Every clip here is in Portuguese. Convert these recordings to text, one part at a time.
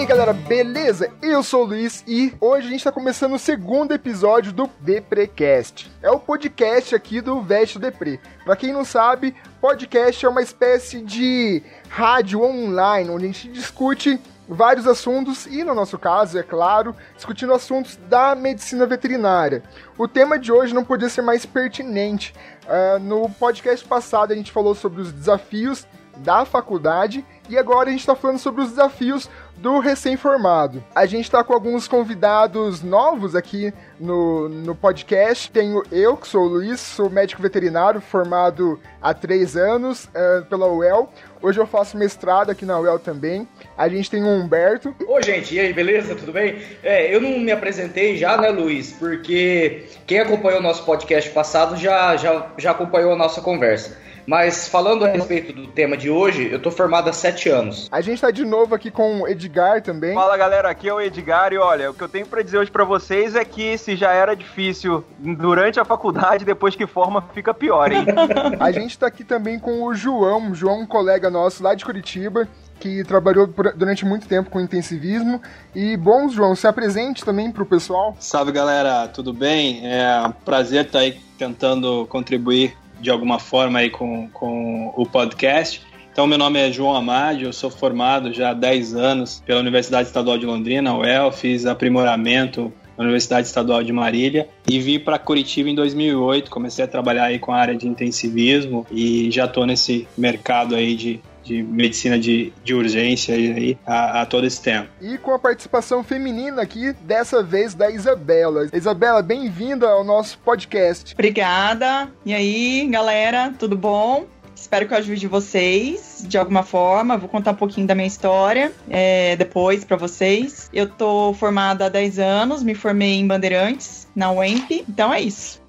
aí galera, beleza? Eu sou o Luiz e hoje a gente está começando o segundo episódio do Deprecast. É o podcast aqui do Veste Depre. Pra quem não sabe, podcast é uma espécie de rádio online onde a gente discute vários assuntos e, no nosso caso, é claro, discutindo assuntos da medicina veterinária. O tema de hoje não podia ser mais pertinente. Uh, no podcast passado a gente falou sobre os desafios da faculdade e agora a gente está falando sobre os desafios do recém-formado. A gente está com alguns convidados novos aqui no, no podcast. Tenho eu, que sou o Luiz, sou médico veterinário, formado há três anos uh, pela UEL. Hoje eu faço mestrado aqui na UEL também. A gente tem o Humberto. Ô, gente, e aí, beleza? Tudo bem? É, eu não me apresentei já, né, Luiz? Porque quem acompanhou o nosso podcast passado já, já, já acompanhou a nossa conversa. Mas falando a respeito do tema de hoje, eu tô formado há sete anos. A gente tá de novo aqui com o Edgar também. Fala galera, aqui é o Edgar e olha, o que eu tenho para dizer hoje para vocês é que se já era difícil durante a faculdade, depois que forma fica pior, hein? a gente tá aqui também com o João, João, um colega nosso lá de Curitiba, que trabalhou durante muito tempo com intensivismo. E bom, João, se apresente também para o pessoal. Salve galera, tudo bem? É um prazer estar aí tentando contribuir de alguma forma aí com, com o podcast. Então, meu nome é João Amade, eu sou formado já há 10 anos pela Universidade Estadual de Londrina, UEL, fiz aprimoramento na Universidade Estadual de Marília e vim para Curitiba em 2008, comecei a trabalhar aí com a área de intensivismo e já estou nesse mercado aí de de medicina de, de urgência aí, a, a, todo esse tempo. E com a participação feminina aqui, dessa vez da Isabela. Isabela, bem-vinda ao nosso podcast. Obrigada. E aí, galera, tudo bom? Espero que eu ajude vocês de alguma forma. Vou contar um pouquinho da minha história é, depois para vocês. Eu tô formada há 10 anos, me formei em Bandeirantes, na UEMP. Então é isso.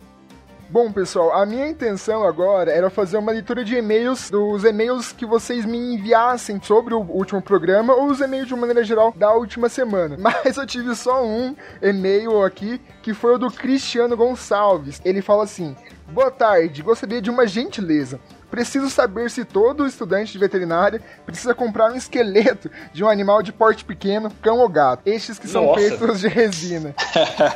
Bom, pessoal, a minha intenção agora era fazer uma leitura de e-mails, dos e-mails que vocês me enviassem sobre o último programa ou os e-mails de maneira geral da última semana. Mas eu tive só um e-mail aqui, que foi o do Cristiano Gonçalves. Ele fala assim: Boa tarde, gostaria de uma gentileza. Preciso saber se todo estudante de veterinária precisa comprar um esqueleto de um animal de porte pequeno, cão ou gato. Estes que são Nossa. feitos de resina.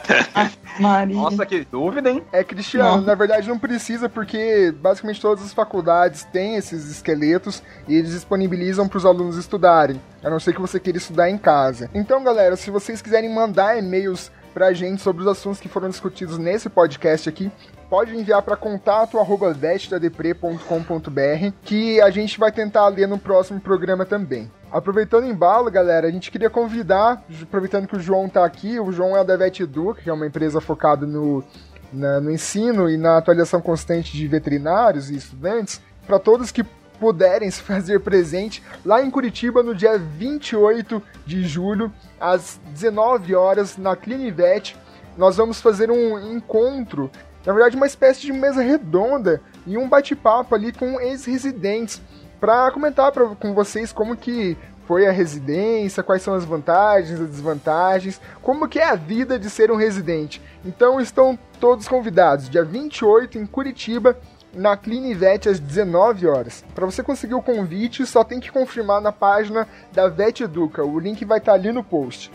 Maria. Nossa, que dúvida, hein? É, Cristiano, na verdade não precisa, porque basicamente todas as faculdades têm esses esqueletos e eles disponibilizam para os alunos estudarem, a não ser que você queira estudar em casa. Então, galera, se vocês quiserem mandar e-mails pra gente sobre os assuntos que foram discutidos nesse podcast aqui, pode enviar para contato arroba que a gente vai tentar ler no próximo programa também. Aproveitando o embalo, galera, a gente queria convidar, aproveitando que o João tá aqui, o João é da Vet que é uma empresa focada no, na, no ensino e na atualização constante de veterinários e estudantes, para todos que puderem se fazer presente lá em Curitiba no dia 28 de julho, às 19 horas, na Clinivet. Nós vamos fazer um encontro na verdade, uma espécie de mesa redonda e um bate-papo ali com ex-residentes para comentar pra, com vocês como que foi a residência, quais são as vantagens, as desvantagens, como que é a vida de ser um residente. Então estão todos convidados, dia 28 em Curitiba, na Clinivet às 19 horas. Para você conseguir o convite, só tem que confirmar na página da Vet Educa. O link vai estar tá ali no post.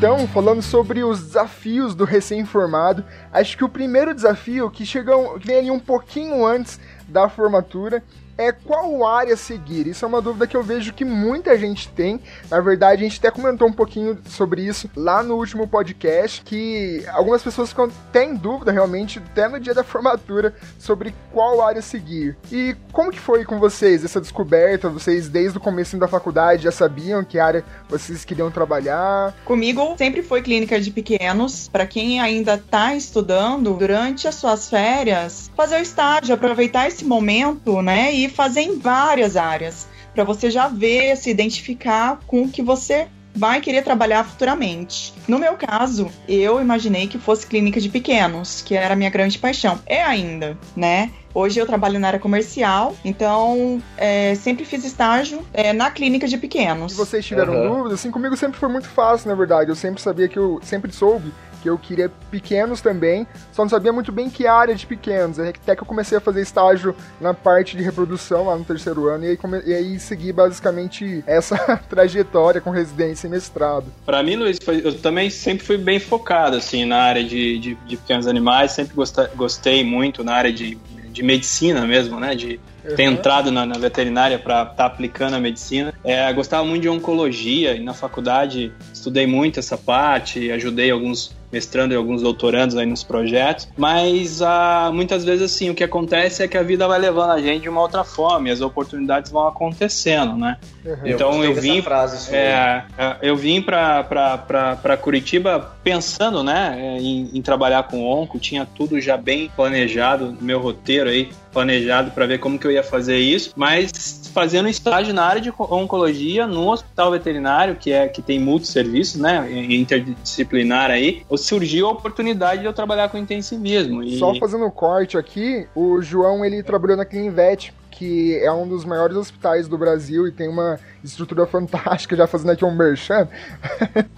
Então, falando sobre os desafios do recém-formado, acho que o primeiro desafio que chega, que vem ali um pouquinho antes da formatura é qual área seguir. Isso é uma dúvida que eu vejo que muita gente tem. Na verdade, a gente até comentou um pouquinho sobre isso lá no último podcast, que algumas pessoas ficam têm dúvida realmente até no dia da formatura sobre qual área seguir. E como que foi com vocês essa descoberta? Vocês desde o começo da faculdade já sabiam que área vocês queriam trabalhar? Comigo sempre foi clínica de pequenos. Para quem ainda está estudando, durante as suas férias, fazer o estágio, aproveitar esse momento, né, e fazer em várias áreas, para você já ver, se identificar com o que você vai querer trabalhar futuramente. No meu caso, eu imaginei que fosse clínica de pequenos, que era a minha grande paixão. É ainda, né? Hoje eu trabalho na área comercial, então é, sempre fiz estágio é, na clínica de pequenos. Se vocês tiveram uhum. dúvidas, assim, comigo sempre foi muito fácil, na verdade. Eu sempre sabia que eu sempre soube que eu queria pequenos também, só não sabia muito bem que área de pequenos. Até que eu comecei a fazer estágio na parte de reprodução lá no terceiro ano, e aí, come... e aí segui basicamente essa trajetória com residência e mestrado. Para mim, Luiz, eu também sempre fui bem focado assim, na área de, de, de pequenos animais, sempre gostei, gostei muito na área de, de medicina mesmo, né? De, uhum. ter entrado na, na veterinária para estar tá aplicando a medicina. É, gostava muito de oncologia e na faculdade estudei muito essa parte, ajudei alguns mestrando e alguns doutorandos aí nos projetos, mas ah, muitas vezes assim, o que acontece é que a vida vai levando a gente de uma outra forma e as oportunidades vão acontecendo, né? Uhum. Então eu, eu vim, frase, é, é, eu vim para Curitiba pensando, né, em, em trabalhar com onco, tinha tudo já bem planejado, meu roteiro aí planejado para ver como que eu ia fazer isso, mas fazendo estágio na área de oncologia no hospital veterinário, que é que tem multisserviços, né, interdisciplinar aí, surgiu a oportunidade de eu trabalhar com intensivismo. E... Só fazendo um corte aqui, o João ele trabalhou na Clinvet, que é um dos maiores hospitais do Brasil e tem uma estrutura fantástica, já fazendo aqui um merchan.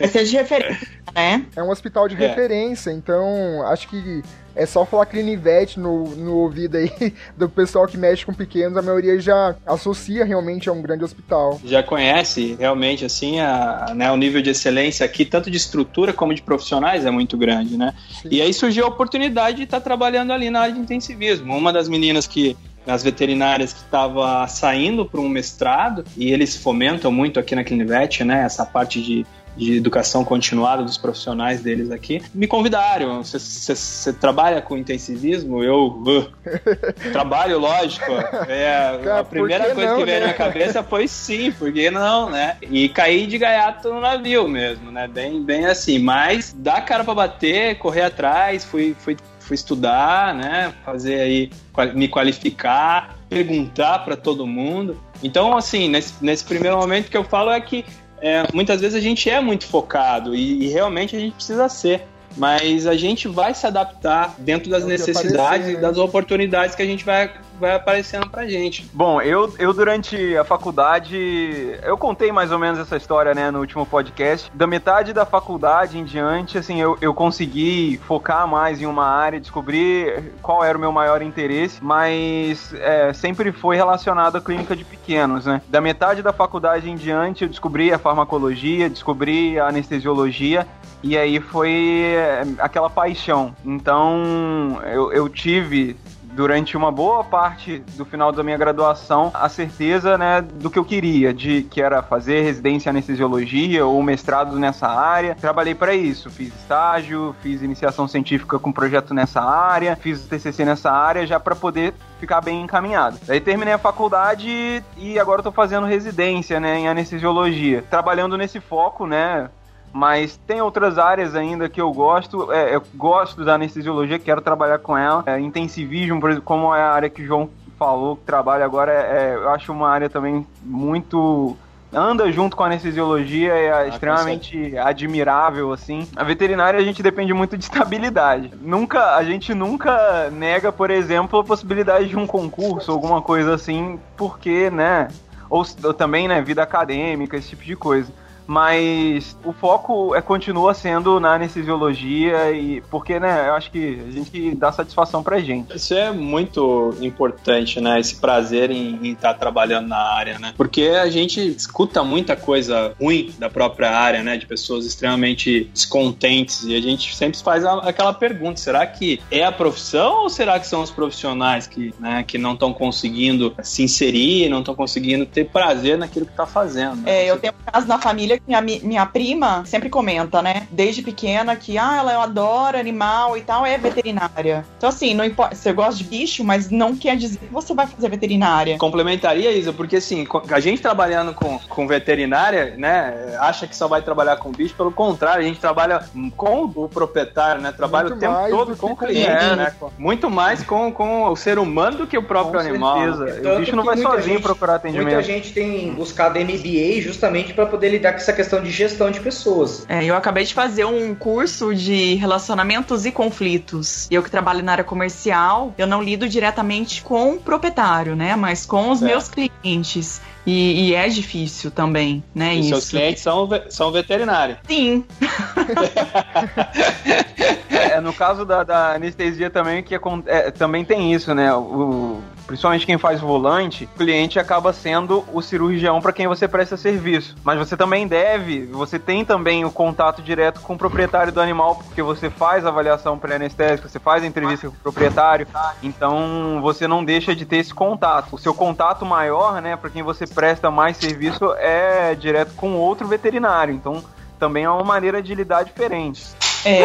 Esse é de referência, né? É um hospital de é. referência, então acho que é só falar Clinivete no, no ouvido aí do pessoal que mexe com pequenos, a maioria já associa realmente a um grande hospital. Já conhece realmente assim a, né, o nível de excelência aqui, tanto de estrutura como de profissionais, é muito grande, né? Sim. E aí surgiu a oportunidade de estar trabalhando ali na área de intensivismo. Uma das meninas que as veterinárias que estava saindo para um mestrado e eles fomentam muito aqui na Clinivet, né, essa parte de de educação continuada dos profissionais deles aqui, me convidaram. Você trabalha com intensivismo? Eu uh, trabalho, lógico. É, Cara, a primeira que coisa não, que veio né? na minha cabeça foi sim, porque não, né? E caí de gaiato no navio mesmo, né? Bem, bem assim. Mas dá cara para bater, correr atrás, fui, fui, fui estudar, né? Fazer aí, me qualificar, perguntar para todo mundo. Então, assim, nesse, nesse primeiro momento que eu falo é que é, muitas vezes a gente é muito focado e, e, realmente a gente precisa ser. Mas a gente vai se adaptar dentro das necessidades e né? das oportunidades que a gente vai vai aparecendo pra gente. Bom, eu, eu durante a faculdade, eu contei mais ou menos essa história, né, no último podcast. Da metade da faculdade em diante, assim, eu, eu consegui focar mais em uma área, descobrir qual era o meu maior interesse, mas é, sempre foi relacionado à clínica de pequenos, né. Da metade da faculdade em diante, eu descobri a farmacologia, descobri a anestesiologia, e aí foi é, aquela paixão. Então, eu, eu tive durante uma boa parte do final da minha graduação a certeza né, do que eu queria, de que era fazer residência em anestesiologia ou mestrado nessa área. Trabalhei para isso, fiz estágio, fiz iniciação científica com projeto nessa área, fiz TCC nessa área já para poder ficar bem encaminhado. Daí terminei a faculdade e agora estou fazendo residência, né, em anestesiologia, trabalhando nesse foco, né, mas tem outras áreas ainda que eu gosto. É, eu gosto da anestesiologia, quero trabalhar com ela. É, intensivismo, por exemplo, como é a área que o João falou que trabalha agora, é, é eu acho uma área também muito anda junto com a anestesiologia é ah, extremamente admirável assim. A veterinária a gente depende muito de estabilidade. Nunca a gente nunca nega, por exemplo, a possibilidade de um concurso, alguma coisa assim, porque, né, ou, ou também, né, vida acadêmica, esse tipo de coisa mas o foco é, continua sendo na anestesiologia e porque, né, eu acho que a gente dá satisfação pra gente. Isso é muito importante, né, esse prazer em estar tá trabalhando na área, né, porque a gente escuta muita coisa ruim da própria área, né, de pessoas extremamente descontentes e a gente sempre faz aquela pergunta, será que é a profissão ou será que são os profissionais que, né, que não estão conseguindo se inserir, não estão conseguindo ter prazer naquilo que está fazendo? Né? É, eu tenho um caso na família minha, minha prima sempre comenta, né? Desde pequena que, ah, ela adora animal e tal, é veterinária. Então, assim, não importa, você gosta de bicho, mas não quer dizer que você vai fazer veterinária. Complementaria, Isa, porque assim, a gente trabalhando com, com veterinária, né, acha que só vai trabalhar com bicho, pelo contrário, a gente trabalha com o proprietário, né? Trabalha Muito o tempo todo com o cliente, é, né? Muito mais com, com o ser humano do que o próprio com animal. Certeza. O bicho não vai sozinho gente, procurar atendimento. Muita gente tem buscado MBA justamente para poder lidar com essa questão de gestão de pessoas. É, eu acabei de fazer um curso de relacionamentos e conflitos. Eu que trabalho na área comercial, eu não lido diretamente com o proprietário, né? Mas com os meus clientes. E, e, é difícil também, né? E isso. seus clientes são, são veterinários. Sim. é, no caso da, da, anestesia também, que é, é, também tem isso, né? O, principalmente quem faz volante, o cliente acaba sendo o cirurgião para quem você presta serviço. Mas você também deve, você tem também o contato direto com o proprietário do animal, porque você faz a avaliação pré-anestésica, você faz a entrevista com o proprietário, então você não deixa de ter esse contato. O seu contato maior, né, para quem você presta mais serviço é direto com outro veterinário. Então também é uma maneira de lidar diferente. É.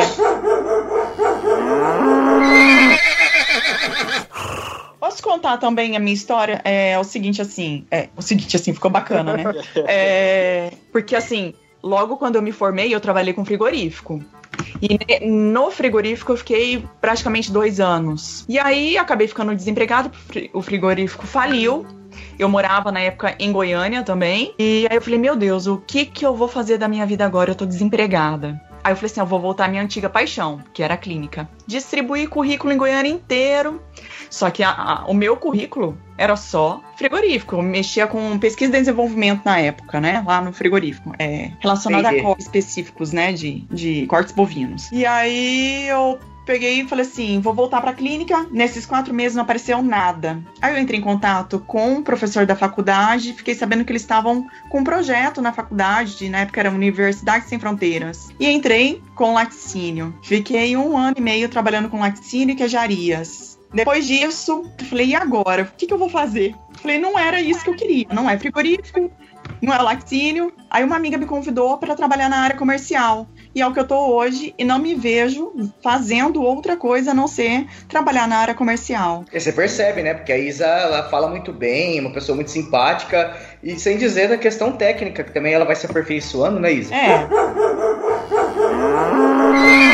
Posso contar também a minha história? É o seguinte, assim. É, o seguinte, assim, ficou bacana, né? É, porque, assim, logo quando eu me formei, eu trabalhei com frigorífico. E no frigorífico eu fiquei praticamente dois anos. E aí acabei ficando desempregado, o frigorífico faliu. Eu morava na época em Goiânia também. E aí eu falei, meu Deus, o que que eu vou fazer da minha vida agora? Eu tô desempregada. Aí eu falei assim, eu vou voltar à minha antiga paixão, que era a clínica. Distribuí currículo em Goiânia inteiro. Só que a, a, o meu currículo era só frigorífico. Eu mexia com pesquisa e desenvolvimento na época, né? Lá no frigorífico. É, relacionado Entendi. a cortes específicos, né? De, de cortes bovinos. E aí eu peguei e falei assim: vou voltar para a clínica. Nesses quatro meses não apareceu nada. Aí eu entrei em contato com o professor da faculdade, fiquei sabendo que eles estavam com um projeto na faculdade, de, na época era Universidade Sem Fronteiras. E entrei com laticínio. Fiquei um ano e meio trabalhando com laticínio e queijarias. Depois disso, eu falei, e agora? O que, que eu vou fazer? falei, não era isso que eu queria. Não é frigorífico, não é laticínio. Aí uma amiga me convidou para trabalhar na área comercial e é o que eu tô hoje e não me vejo fazendo outra coisa a não ser trabalhar na área comercial. E você percebe, né? Porque a Isa ela fala muito bem, é uma pessoa muito simpática e sem dizer da questão técnica que também ela vai se aperfeiçoando, né, Isa? É.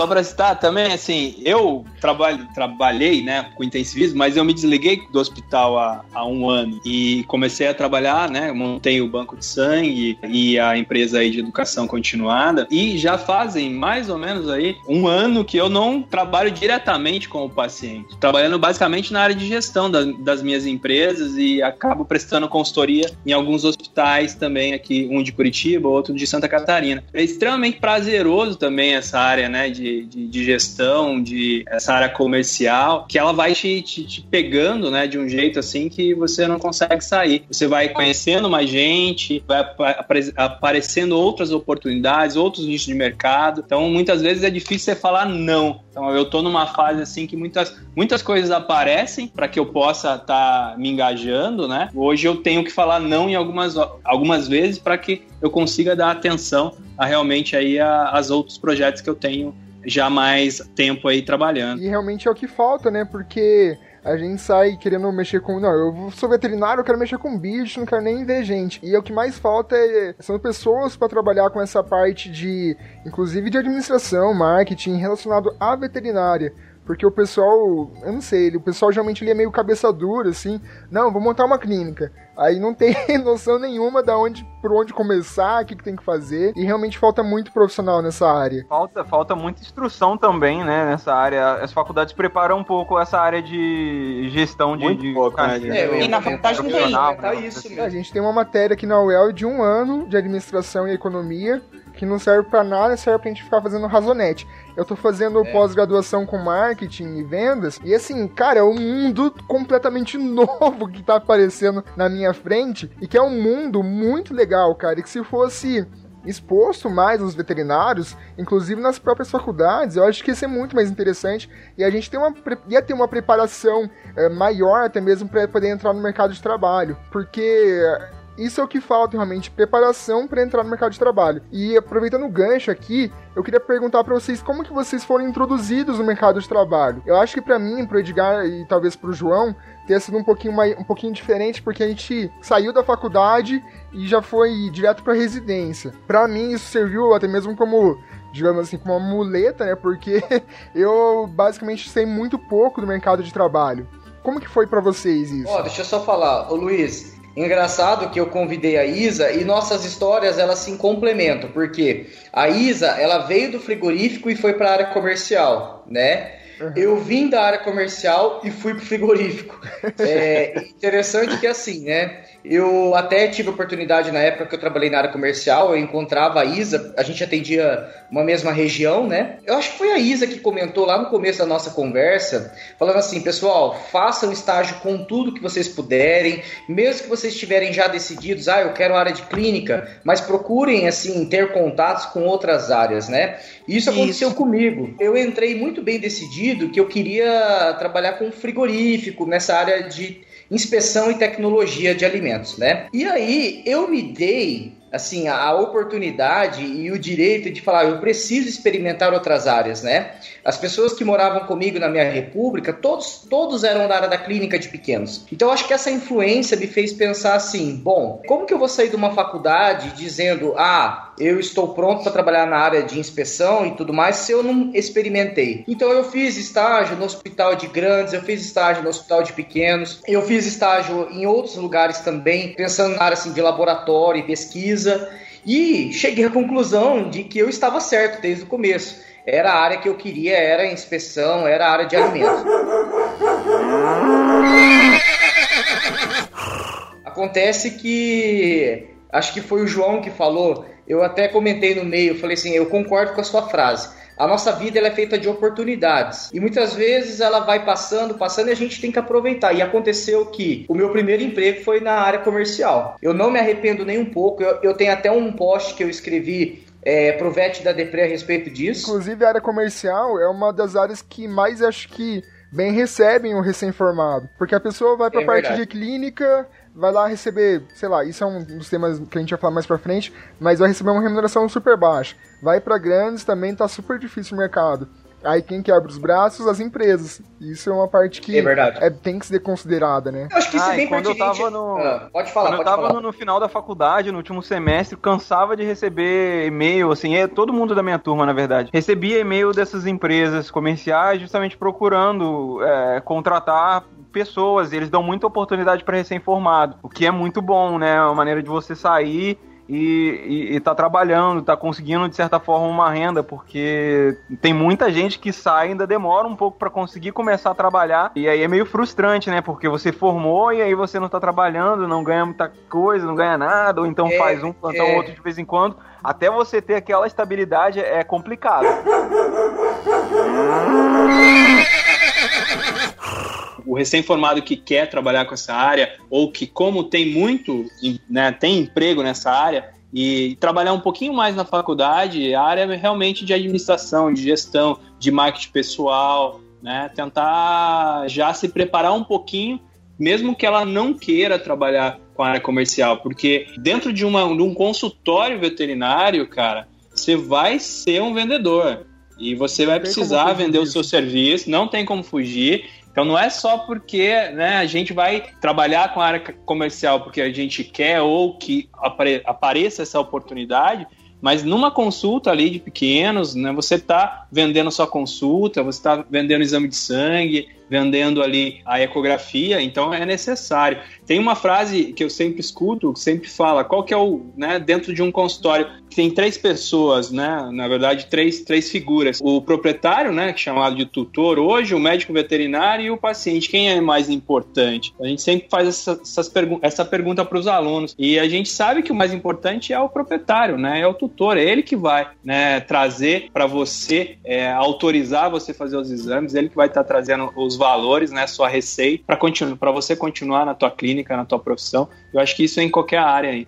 Só para citar também, assim, eu trabalho, trabalhei, né, com intensivismo, mas eu me desliguei do hospital há, há um ano e comecei a trabalhar, né, montei o banco de sangue e a empresa aí de educação continuada e já fazem mais ou menos aí um ano que eu não trabalho diretamente com o paciente, trabalhando basicamente na área de gestão da, das minhas empresas e acabo prestando consultoria em alguns hospitais também aqui, um de Curitiba, outro de Santa Catarina. É extremamente prazeroso também essa área, né, de de, de, gestão, de essa área comercial, que ela vai te, te, te, pegando, né, de um jeito assim que você não consegue sair. Você vai conhecendo mais gente, vai aparecendo outras oportunidades, outros nichos de mercado. Então, muitas vezes é difícil você falar não. Então, eu tô numa fase assim que muitas, muitas coisas aparecem para que eu possa estar tá me engajando, né? Hoje eu tenho que falar não em algumas, algumas vezes para que eu consiga dar atenção a realmente aí a, as outros projetos que eu tenho já mais tempo aí trabalhando. E realmente é o que falta, né? Porque a gente sai querendo mexer com. Não, eu sou veterinário, eu quero mexer com bicho, não quero nem ver gente. E o que mais falta é, são pessoas para trabalhar com essa parte de, inclusive de administração, marketing relacionado à veterinária. Porque o pessoal, eu não sei, o pessoal geralmente ele é meio cabeça dura, assim. Não, vou montar uma clínica. Aí não tem noção nenhuma da onde, por onde começar, o que, que tem que fazer. E realmente falta muito profissional nessa área. Falta, falta muita instrução também, né, nessa área. As faculdades preparam um pouco essa área de gestão de. Muito de pouco, né? É, e na faculdade não tem. Tá isso, a gente tem uma matéria aqui na UEL de um ano de administração e economia que não serve para nada, serve pra gente ficar fazendo razonete. Eu tô fazendo é. pós-graduação com marketing e vendas, e assim, cara, é um mundo completamente novo que tá aparecendo na minha frente, e que é um mundo muito legal, cara, e que se fosse exposto mais os veterinários, inclusive nas próprias faculdades, eu acho que isso é muito mais interessante e a gente tem uma, ia ter uma preparação é, maior até mesmo para poder entrar no mercado de trabalho, porque isso é o que falta realmente, preparação para entrar no mercado de trabalho. E aproveitando o gancho aqui, eu queria perguntar para vocês como que vocês foram introduzidos no mercado de trabalho. Eu acho que para mim, pro Edgar e talvez pro João, ter sido um pouquinho, mais, um pouquinho diferente, porque a gente saiu da faculdade e já foi direto para residência. Para mim, isso serviu até mesmo como digamos assim, como uma muleta, né? Porque eu basicamente sei muito pouco do mercado de trabalho. Como que foi para vocês isso? Ó, oh, deixa eu só falar, ô Luiz, Engraçado que eu convidei a Isa e nossas histórias elas se complementam, porque a Isa ela veio do frigorífico e foi para a área comercial, né? Uhum. Eu vim da área comercial e fui pro frigorífico. É interessante que assim, né? Eu até tive oportunidade na época que eu trabalhei na área comercial, eu encontrava a Isa, a gente atendia uma mesma região, né? Eu acho que foi a Isa que comentou lá no começo da nossa conversa, falando assim, pessoal, façam estágio com tudo que vocês puderem, mesmo que vocês estiverem já decididos, ah, eu quero área de clínica, mas procurem assim ter contatos com outras áreas, né? Isso aconteceu Isso. comigo. Eu entrei muito bem decidido que eu queria trabalhar com frigorífico nessa área de inspeção e tecnologia de alimentos, né? E aí eu me dei assim, a oportunidade e o direito de falar, eu preciso experimentar outras áreas, né? As pessoas que moravam comigo na minha república, todos, todos eram da área da clínica de pequenos. Então, acho que essa influência me fez pensar assim, bom, como que eu vou sair de uma faculdade dizendo, ah, eu estou pronto para trabalhar na área de inspeção e tudo mais, se eu não experimentei? Então, eu fiz estágio no hospital de grandes, eu fiz estágio no hospital de pequenos, eu fiz estágio em outros lugares também, pensando na área assim, de laboratório e pesquisa, pesquisa e cheguei à conclusão de que eu estava certo desde o começo. Era a área que eu queria, era a inspeção, era a área de alimentos. Acontece que acho que foi o João que falou, eu até comentei no meio, falei assim, eu concordo com a sua frase a nossa vida ela é feita de oportunidades. E muitas vezes ela vai passando, passando e a gente tem que aproveitar. E aconteceu que o meu primeiro emprego foi na área comercial. Eu não me arrependo nem um pouco. Eu, eu tenho até um post que eu escrevi é, pro VET da Depre a respeito disso. Inclusive, a área comercial é uma das áreas que mais acho que bem recebem o recém-formado. Porque a pessoa vai para a é parte verdade. de clínica, vai lá receber, sei lá, isso é um dos temas que a gente vai falar mais pra frente, mas vai receber uma remuneração super baixa. Vai para grandes, também tá super difícil o mercado. Aí quem quebra os braços? As empresas. Isso é uma parte que é verdade. É, tem que ser considerada, né? Eu acho que isso é ah, bem quando eu tava no... Ah, pode falar, Quando pode eu tava no, no, final da faculdade, no último semestre, cansava de receber e-mail, assim, é, todo mundo da minha turma, na verdade, recebia e-mail dessas empresas comerciais justamente procurando é, contratar pessoas, e eles dão muita oportunidade para recém-formado, o que é muito bom, né? É uma maneira de você sair e, e, e tá trabalhando, tá conseguindo de certa forma uma renda, porque tem muita gente que sai ainda demora um pouco para conseguir começar a trabalhar, e aí é meio frustrante, né? Porque você formou e aí você não tá trabalhando, não ganha muita coisa, não ganha nada, ou então é, faz um plantão é. outro de vez em quando. Até você ter aquela estabilidade é complicado. o recém-formado que quer trabalhar com essa área, ou que, como tem muito, né, tem emprego nessa área, e trabalhar um pouquinho mais na faculdade, a área é realmente de administração, de gestão, de marketing pessoal, né, tentar já se preparar um pouquinho, mesmo que ela não queira trabalhar com a área comercial, porque dentro de, uma, de um consultório veterinário, cara, você vai ser um vendedor. E você vai precisar vender o seu serviço, não tem como fugir. Então não é só porque né, a gente vai trabalhar com a área comercial porque a gente quer ou que apare apareça essa oportunidade, mas numa consulta ali de pequenos, né, você está vendendo sua consulta, você está vendendo exame de sangue, vendendo ali a ecografia, então é necessário. Tem uma frase que eu sempre escuto, que sempre fala, qual que é o, né, dentro de um consultório, tem três pessoas, né, na verdade, três, três figuras. O proprietário, né, é chamado de tutor hoje, o médico veterinário e o paciente. Quem é mais importante? A gente sempre faz essa, essas pergu essa pergunta para os alunos e a gente sabe que o mais importante é o proprietário, né, é o tutor, é ele que vai, né, trazer para você, é, autorizar você fazer os exames, ele que vai estar tá trazendo os valores, né, sua receita para continuar, para você continuar na tua clínica, na tua profissão. Eu acho que isso é em qualquer área aí.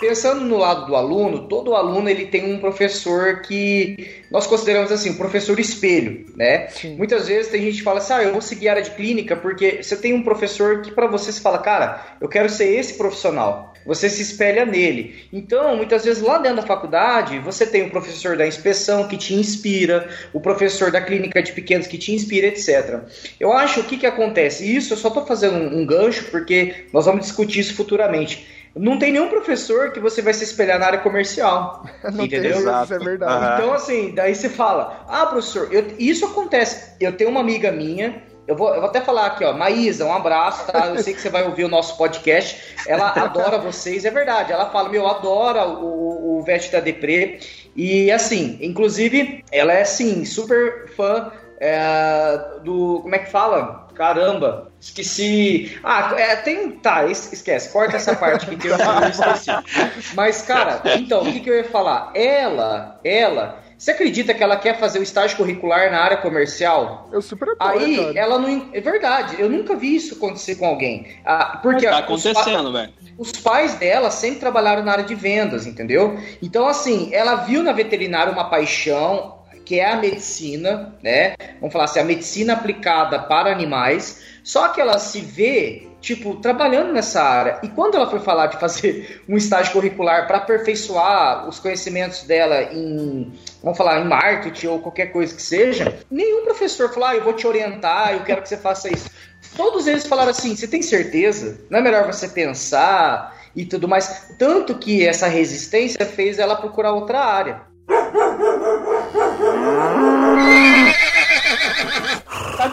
Pensando no lado do aluno, todo aluno ele tem um professor que nós consideramos assim, um professor espelho, né? Sim. Muitas vezes tem gente que fala assim, ah, eu vou seguir a área de clínica porque você tem um professor que para você se fala, cara, eu quero ser esse profissional você se espelha nele. Então, muitas vezes lá dentro da faculdade, você tem o professor da inspeção que te inspira, o professor da clínica de pequenos que te inspira, etc. Eu acho o que, que acontece. Isso eu só estou fazendo um, um gancho porque nós vamos discutir isso futuramente. Não tem nenhum professor que você vai se espelhar na área comercial. Não entendeu? Tem, isso é verdade. Então, assim, daí você fala: Ah, professor, eu, isso acontece. Eu tenho uma amiga minha eu vou, eu vou até falar aqui, ó, Maísa, um abraço, tá? Eu sei que você vai ouvir o nosso podcast. Ela adora vocês, é verdade. Ela fala, meu, adora o, o Veste da Depre. E assim, inclusive, ela é assim, super fã é, do. Como é que fala? Caramba, esqueci. Ah, é, tem. Tá, esquece, corta essa parte que eu esqueci. Mas, cara, então, o que, que eu ia falar? Ela, ela você acredita que ela quer fazer o estágio curricular na área comercial? Eu super apoio, Aí cara. ela não. É verdade, eu nunca vi isso acontecer com alguém. Ah, porque tá acontecendo, velho. Os pais dela sempre trabalharam na área de vendas, entendeu? Então, assim, ela viu na veterinária uma paixão, que é a medicina, né? Vamos falar assim, a medicina aplicada para animais. Só que ela se vê tipo, trabalhando nessa área. E quando ela foi falar de fazer um estágio curricular para aperfeiçoar os conhecimentos dela em, vamos falar, em marketing ou qualquer coisa que seja, nenhum professor falou, ah, eu vou te orientar, eu quero que você faça isso. Todos eles falaram assim, você tem certeza? Não é melhor você pensar e tudo mais? Tanto que essa resistência fez ela procurar outra área.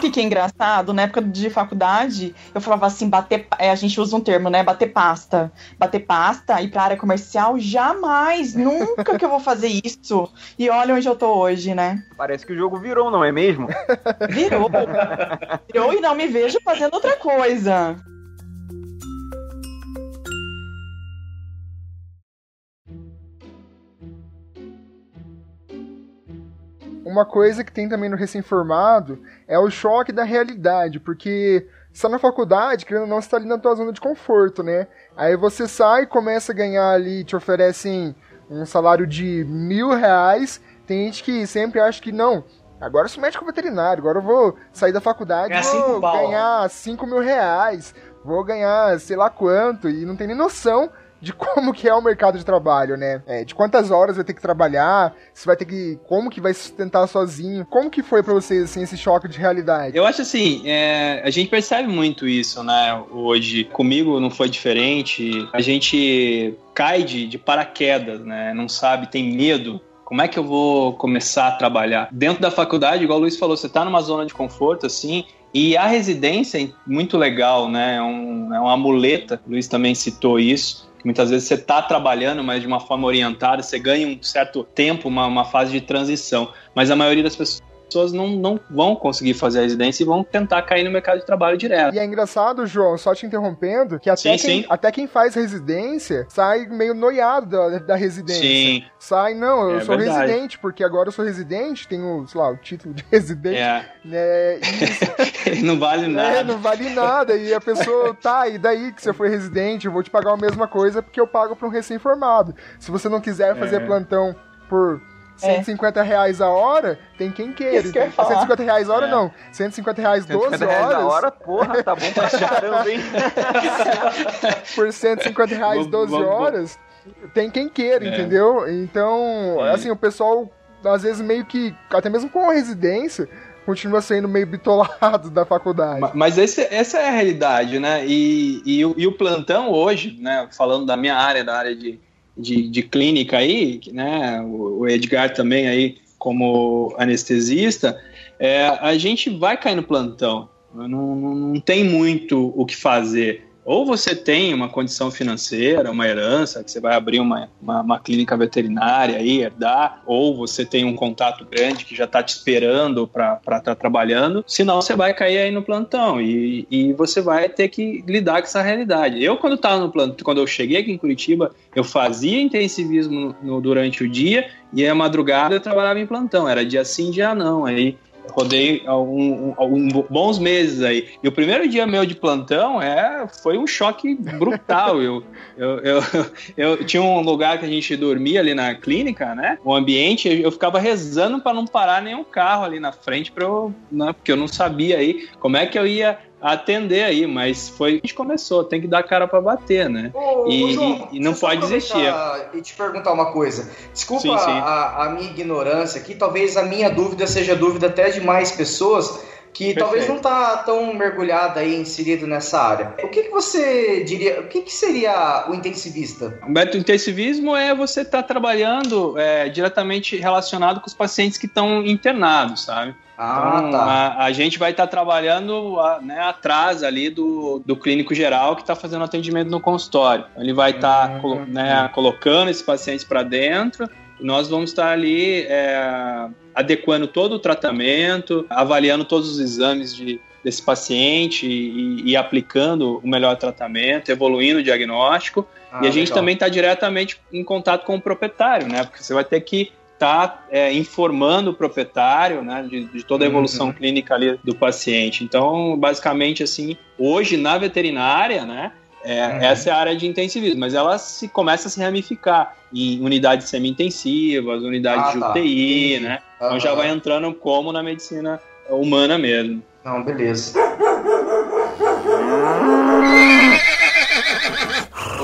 Sabe o que, é engraçado? Na época de faculdade, eu falava assim, bater. É, a gente usa um termo, né? Bater pasta. Bater pasta, ir pra área comercial, jamais, nunca que eu vou fazer isso. E olha onde eu tô hoje, né? Parece que o jogo virou, não é mesmo? Virou. Virou e não me vejo fazendo outra coisa. Uma coisa que tem também no recém-formado é o choque da realidade, porque você tá na faculdade, querendo ou não, você tá ali na tua zona de conforto, né? Aí você sai, começa a ganhar ali, te oferecem um salário de mil reais. Tem gente que sempre acha que não, agora eu sou médico veterinário, agora eu vou sair da faculdade e vou ganhar cinco mil reais, vou ganhar sei lá quanto, e não tem nem noção de como que é o mercado de trabalho, né? É, de quantas horas vai ter que trabalhar, se vai ter que. como que vai se sustentar sozinho. Como que foi para vocês, assim, esse choque de realidade? Eu acho assim, é, a gente percebe muito isso, né? Hoje. Comigo não foi diferente. A gente cai de, de paraquedas, né? Não sabe, tem medo como é que eu vou começar a trabalhar? Dentro da faculdade, igual o Luiz falou, você está numa zona de conforto, assim, e a residência é muito legal, né? É, um, é uma muleta, o Luiz também citou isso muitas vezes você está trabalhando, mas de uma forma orientada, você ganha um certo tempo, uma, uma fase de transição. Mas a maioria das pessoas pessoas não, não vão conseguir fazer a residência e vão tentar cair no mercado de trabalho direto. E é engraçado, João, só te interrompendo, que até, sim, quem, sim. até quem faz residência sai meio noiado da, da residência. Sim. Sai, não, eu é sou verdade. residente, porque agora eu sou residente, tenho, sei lá, o título de residente. É. Né, e, não vale é, nada. É, não vale nada. E a pessoa, tá, e daí que você foi residente, eu vou te pagar a mesma coisa porque eu pago para um recém-formado. Se você não quiser fazer é. plantão por 150 é. reais a hora, tem quem queira. Isso que 150 reais a hora, é. não. 150 reais 12 150 horas. Reais a hora, porra, tá bom pra caramba, hein? Por 150 reais 12 horas, tem quem queira, é. entendeu? Então, assim, o pessoal, às vezes, meio que, até mesmo com a residência, continua sendo meio bitolado da faculdade. Mas esse, essa é a realidade, né? E, e, e, o plantão hoje, né? Falando da minha área, da área de de, de clínica aí, né, o Edgar também aí como anestesista, é, a gente vai cair no plantão. Não, não, não tem muito o que fazer ou você tem uma condição financeira, uma herança, que você vai abrir uma, uma, uma clínica veterinária aí, herdar, ou você tem um contato grande que já está te esperando para estar tá trabalhando, senão você vai cair aí no plantão e, e você vai ter que lidar com essa realidade. Eu, quando estava no plantão, quando eu cheguei aqui em Curitiba, eu fazia intensivismo no, no, durante o dia e a madrugada eu trabalhava em plantão, era dia sim, dia não. Aí rodei algum, bons meses aí. E o primeiro dia meu de plantão é, foi um choque brutal. eu, eu, eu, eu, tinha um lugar que a gente dormia ali na clínica, né? O ambiente, eu ficava rezando para não parar nenhum carro ali na frente, pra eu, né? porque eu não sabia aí como é que eu ia atender aí, mas foi a gente começou, tem que dar cara para bater, né? Ô, e, João, e, não pode desistir. E te perguntar uma coisa. Desculpa sim, sim. A, a, minha ignorância aqui, talvez a minha dúvida seja dúvida até de mais pessoas, que Perfeito. talvez não está tão mergulhado aí, inserido nessa área. O que, que você diria, o que, que seria o intensivista? O método intensivismo é você estar tá trabalhando é, diretamente relacionado com os pacientes que estão internados, sabe? Ah, então, tá. a, a, gente vai estar tá trabalhando né, atrás ali do, do clínico geral que está fazendo atendimento no consultório. Ele vai estar tá, uhum. né, colocando esses pacientes para dentro nós vamos estar tá ali é, adequando todo o tratamento, avaliando todos os exames de, desse paciente e, e, aplicando o melhor tratamento, evoluindo o diagnóstico. Ah, e a gente legal. também está diretamente em contato com o proprietário, né? Porque você vai ter que está é, informando o proprietário né, de, de toda a uhum. evolução uhum. clínica ali do paciente. Então, basicamente, assim, hoje na veterinária, né, é, uhum. essa é a área de intensivismo, mas ela se começa a se ramificar em unidades semi-intensivas, unidades ah, de UTI, tá. né? Uhum. Então já vai entrando como na medicina humana mesmo. Não, beleza.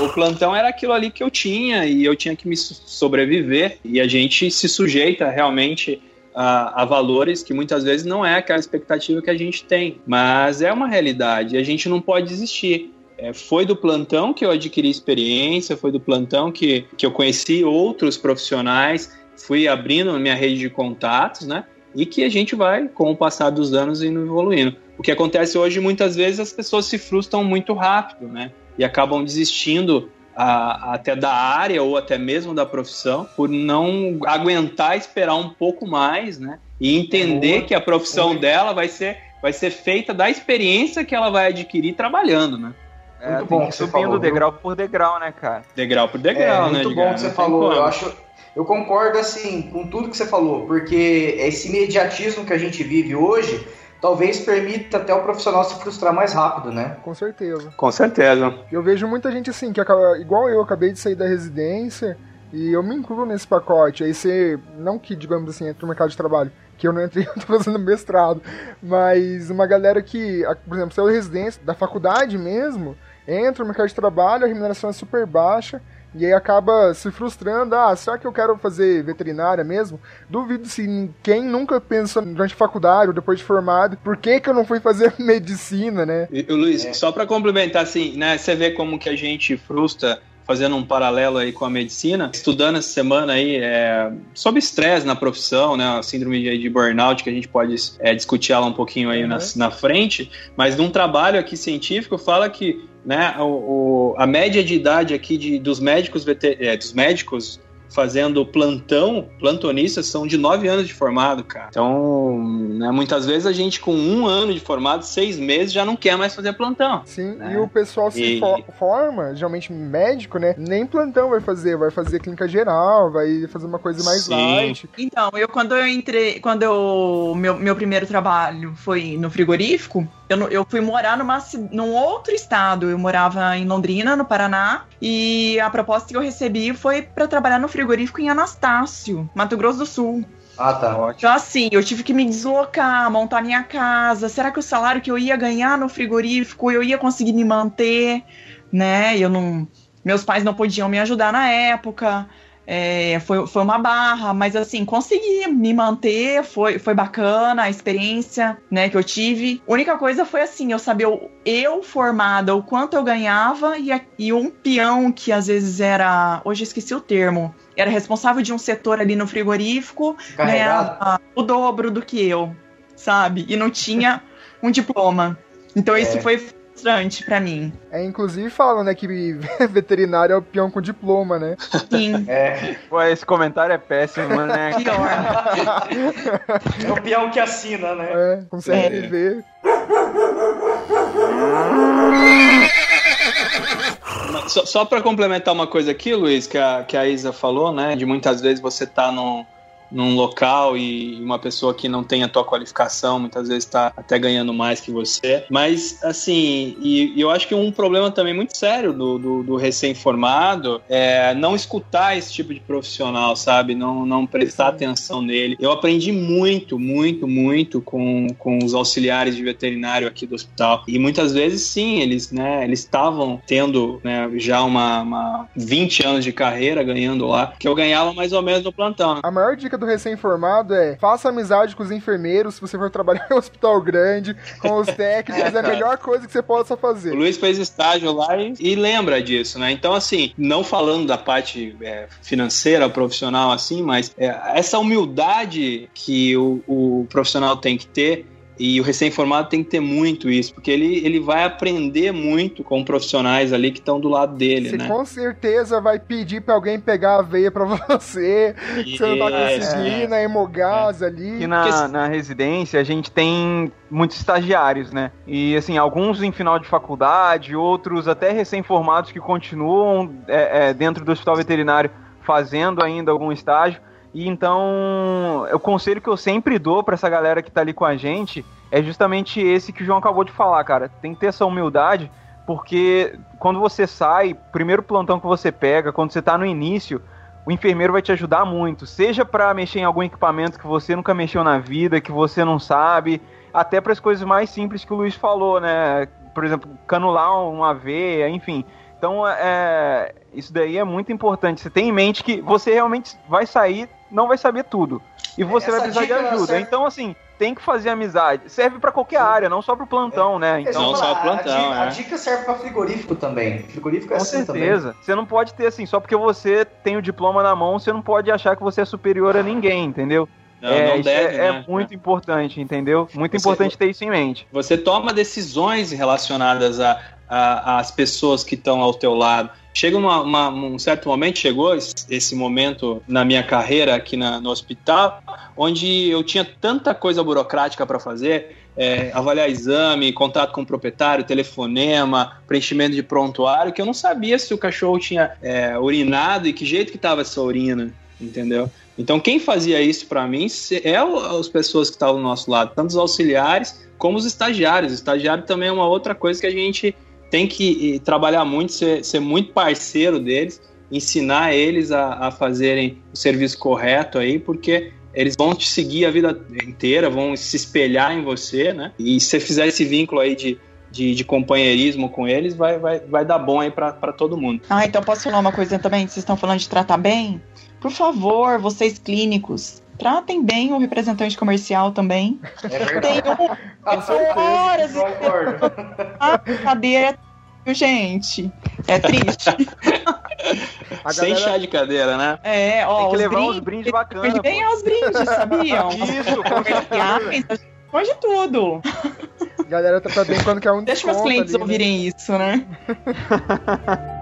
o plantão era aquilo ali que eu tinha e eu tinha que me sobreviver e a gente se sujeita realmente a, a, valores que muitas vezes não é aquela expectativa que a gente tem, mas é uma realidade e a gente não pode desistir. É, foi do plantão que eu adquiri experiência, foi do plantão que, que eu conheci outros profissionais, fui abrindo minha rede de contatos, né? E que a gente vai, com o passar dos anos, indo evoluindo. O que acontece hoje, muitas vezes, as pessoas se frustram muito rápido, né? e acabam desistindo a, até da área ou até mesmo da profissão por não aguentar esperar um pouco mais, né? E entender que a profissão dela vai ser, vai ser feita da experiência que ela vai adquirir trabalhando, né? É, muito bom que subindo falou, degrau viu? por degrau, né, cara? Degrau por degrau, é, né? Muito bom que você falou. Eu acho, eu concordo assim com tudo que você falou, porque esse imediatismo que a gente vive hoje talvez permita até o profissional se frustrar mais rápido, né? Com certeza. Com certeza. Eu vejo muita gente assim, que acaba, igual eu, acabei de sair da residência e eu me incluo nesse pacote. Aí você, não que, digamos assim, entre no mercado de trabalho, que eu não entrei, eu tô fazendo mestrado, mas uma galera que, por exemplo, saiu da residência, da faculdade mesmo, entra no mercado de trabalho, a remuneração é super baixa, e aí acaba se frustrando. Ah, será que eu quero fazer veterinária mesmo? Duvido se quem nunca pensou durante a faculdade ou depois de formado, por que, que eu não fui fazer medicina, né? E, Luiz, é. só para complementar, assim, né? Você vê como que a gente frustra fazendo um paralelo aí com a medicina, estudando essa semana aí é, sobre estresse na profissão, né, a síndrome de, burnout, que a gente pode é, discutir ela um pouquinho aí uhum. na, na frente, mas num trabalho aqui científico fala que né, o, o, a média de idade aqui de, dos médicos é, dos médicos fazendo plantão, plantonistas são de nove anos de formado, cara. Então, né, muitas vezes a gente com um ano de formado, seis meses, já não quer mais fazer plantão. Sim, né? e o pessoal se e... for, forma, geralmente médico, né? Nem plantão vai fazer, vai fazer clínica geral, vai fazer uma coisa mais Sim. light. Então, eu quando eu entrei, quando eu, meu, meu primeiro trabalho foi no frigorífico, eu, eu fui morar numa, num outro estado. Eu morava em Londrina, no Paraná, e a proposta que eu recebi foi para trabalhar no frigorífico em Anastácio, Mato Grosso do Sul. Ah, tá. Ótimo. Então, assim, eu tive que me deslocar, montar minha casa. Será que o salário que eu ia ganhar no frigorífico eu ia conseguir me manter? Né? Eu não. Meus pais não podiam me ajudar na época. É, foi, foi uma barra, mas assim, consegui me manter, foi, foi bacana a experiência né, que eu tive. A única coisa foi assim, eu saber eu formada o quanto eu ganhava e, e um peão que às vezes era. Hoje eu esqueci o termo. Era responsável de um setor ali no frigorífico, ganhava o dobro do que eu, sabe? E não tinha um diploma. Então é. isso foi frustrante para mim. É, inclusive falam, né, que veterinário é o peão com diploma, né? Sim. É. Pô, esse comentário é péssimo, né? Pior. é o peão que assina, né? É, consegue é. ver. Só, só para complementar uma coisa aqui, Luiz, que a, que a Isa falou, né? De muitas vezes você tá num, num local e uma pessoa que não tem a tua qualificação muitas vezes está até ganhando mais que você. Mas, assim, e, e, eu acho que um problema também muito sério do, do, do recém-formado é não escutar esse tipo de profissional, sabe? Não, não prestar atenção nele. Eu aprendi muito, muito, muito com, com os auxiliares de veterinário aqui do hospital. E muitas vezes, sim, eles né, eles estavam tendo né, já uma, uma 20 anos de carreira ganhando lá, que eu ganhava mais ou menos no plantão. A maior dica dica do recém-formado é faça amizade com os enfermeiros se você for trabalhar em um hospital grande, com os técnicos, é a melhor coisa que você possa fazer. O Luiz fez estágio lá e, e lembra disso, né? Então, assim, não falando da parte é, financeira, profissional, assim, mas é, essa humildade que o, o profissional tem que ter e o recém-formado tem que ter muito isso, porque ele, ele vai aprender muito com profissionais ali que estão do lado dele, você né? com certeza vai pedir pra alguém pegar a veia pra você, que você não tá conseguindo, a hemogás ali. E na, na residência a gente tem muitos estagiários, né? E assim, alguns em final de faculdade, outros até recém-formados que continuam é, é, dentro do hospital veterinário fazendo ainda algum estágio. E então, o conselho que eu sempre dou para essa galera que tá ali com a gente é justamente esse que o João acabou de falar, cara. Tem que ter essa humildade, porque quando você sai, primeiro plantão que você pega, quando você tá no início, o enfermeiro vai te ajudar muito, seja para mexer em algum equipamento que você nunca mexeu na vida, que você não sabe, até para as coisas mais simples que o Luiz falou, né? Por exemplo, canular uma veia, enfim. Então, é, isso daí é muito importante. Você tem em mente que você realmente vai sair não vai saber tudo. E você Essa vai precisar de ajuda. Serve... Então, assim, tem que fazer amizade. Serve para qualquer Sim. área, não só pro plantão, é. né? Então, não só pro plantão, a, dica, é. a dica serve para frigorífico também. Frigorífico é Com assim certeza. Também. Você não pode ter assim, só porque você tem o diploma na mão, você não pode achar que você é superior a ninguém, entendeu? Não, é, não deve, é, né? é, muito muito entendeu? Muito você, importante ter isso em mente. Você toma decisões relacionadas às a, a, pessoas que estão ao teu lado. Chega uma, uma, um certo momento, chegou esse momento na minha carreira aqui na, no hospital, onde eu tinha tanta coisa burocrática para fazer, é, avaliar exame, contato com o proprietário, telefonema, preenchimento de prontuário, que eu não sabia se o cachorro tinha é, urinado e que jeito que estava essa urina, entendeu? Então quem fazia isso para mim é as pessoas que estavam do nosso lado, tanto os auxiliares como os estagiários. O estagiário também é uma outra coisa que a gente tem que trabalhar muito, ser, ser muito parceiro deles, ensinar eles a, a fazerem o serviço correto aí, porque eles vão te seguir a vida inteira, vão se espelhar em você, né? E se você fizer esse vínculo aí de, de, de, companheirismo com eles, vai, vai, vai dar bom aí para todo mundo. Ah, então posso falar uma coisa também? Vocês estão falando de tratar bem? Por favor, vocês clínicos, tratem bem o representante comercial também. É verdade. Tem um, horas a cadeira, gente. É triste. Galera... Sem chá de cadeira, né? É, ó. Tem que levar brindes, uns brindes bacanas. Ganhar os brindes, sabiam? Isso, com Pode tudo. Galera tá, tá bem quando quer um Deixa meus clientes ali, né? ouvirem né? isso, né?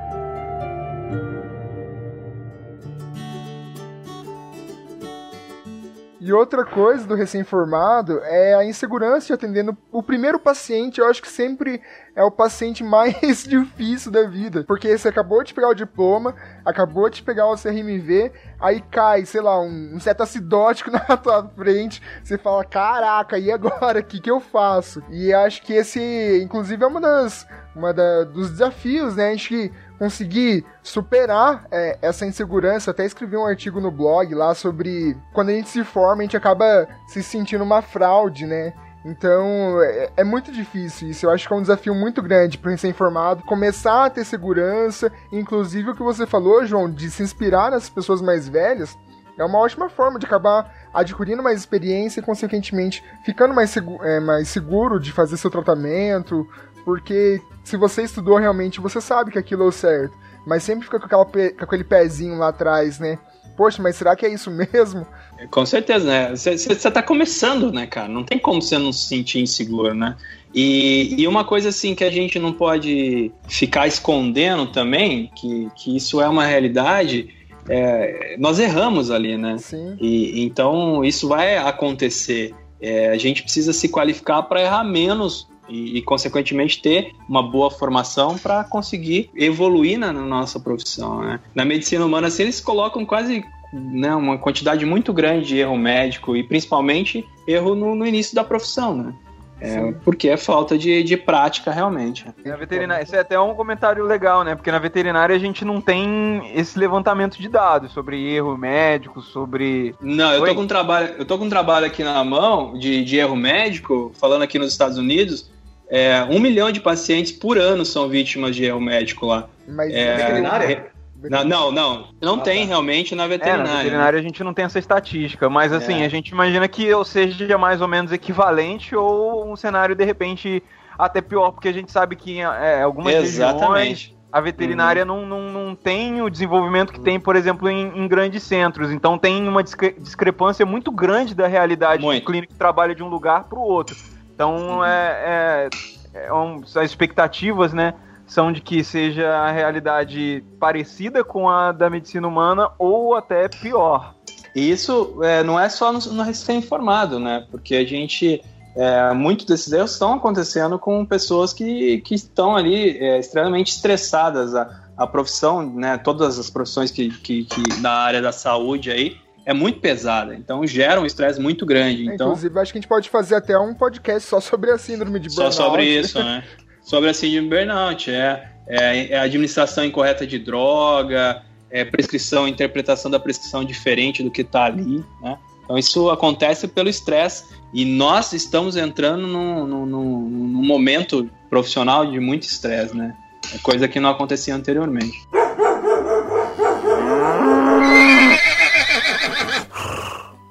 E outra coisa do recém-formado é a insegurança de atendendo o primeiro paciente. Eu acho que sempre é o paciente mais difícil da vida. Porque você acabou de pegar o diploma, acabou de pegar o CRMV, aí cai, sei lá, um, um cetacidótico na tua frente. Você fala, caraca, e agora? O que, que eu faço? E acho que esse, inclusive, é uma das. Uma da, dos desafios, né? A gente conseguir superar é, essa insegurança. até escrevi um artigo no blog lá sobre quando a gente se forma, a gente acaba se sentindo uma fraude, né? Então é, é muito difícil isso. Eu acho que é um desafio muito grande para o recém-formado começar a ter segurança. Inclusive o que você falou, João, de se inspirar nas pessoas mais velhas. É uma ótima forma de acabar adquirindo mais experiência e, consequentemente, ficando mais, seguro, é, mais seguro de fazer seu tratamento, porque se você estudou realmente, você sabe que aquilo é o certo. Mas sempre fica com, aquela, com aquele pezinho lá atrás, né? Poxa, mas será que é isso mesmo? Com certeza, né? Você tá começando, né, cara? Não tem como você não se sentir inseguro, né? E, e, uma coisa assim que a gente não pode ficar escondendo também, que, que isso é uma realidade, é, nós erramos ali, né? Sim. E, então isso vai acontecer. É, a gente precisa se qualificar para errar menos e, e, consequentemente, ter uma boa formação para conseguir evoluir na, na, nossa profissão. Né? Na medicina humana, assim, eles colocam quase né, uma quantidade muito grande de erro médico e principalmente erro no, no início da profissão, né? É, porque é falta de, de prática realmente. Na veterinária, esse é até um comentário legal, né? Porque na veterinária a gente não tem esse levantamento de dados sobre erro médico, sobre. Não, eu tô com um trabalho, eu tô com um trabalho aqui na mão de, de erro médico, falando aqui nos Estados Unidos, é, um milhão de pacientes por ano são vítimas de erro médico lá. Mas é, veterinária? Não, não, não. Não ah, tem tá. realmente na veterinária. É, na veterinária né? a gente não tem essa estatística, mas assim, é. a gente imagina que ou seja mais ou menos equivalente ou um cenário de repente até pior, porque a gente sabe que é, algumas Exatamente. regiões a veterinária uhum. não, não, não tem o desenvolvimento que tem, por exemplo, em, em grandes centros. Então tem uma discre discrepância muito grande da realidade muito. do clínico que trabalha de um lugar para o outro. Então é, é, é um, as expectativas, né? São de que seja a realidade parecida com a da medicina humana ou até pior. E isso é, não é só no, no recém-formado, né? Porque a gente é, muitos desses erros estão acontecendo com pessoas que, que estão ali é, extremamente estressadas. A, a profissão, né, todas as profissões que, que, que na área da saúde aí, é muito pesada, então gera um estresse muito grande. É, então, inclusive, acho que a gente pode fazer até um podcast só sobre a síndrome de burnout. Só sobre isso, né? sobre a síndrome de burnout, é, é, é a administração incorreta de droga, é prescrição, interpretação da prescrição diferente do que está ali, né? Então isso acontece pelo estresse e nós estamos entrando num, num, num momento profissional de muito estresse, né? É coisa que não acontecia anteriormente.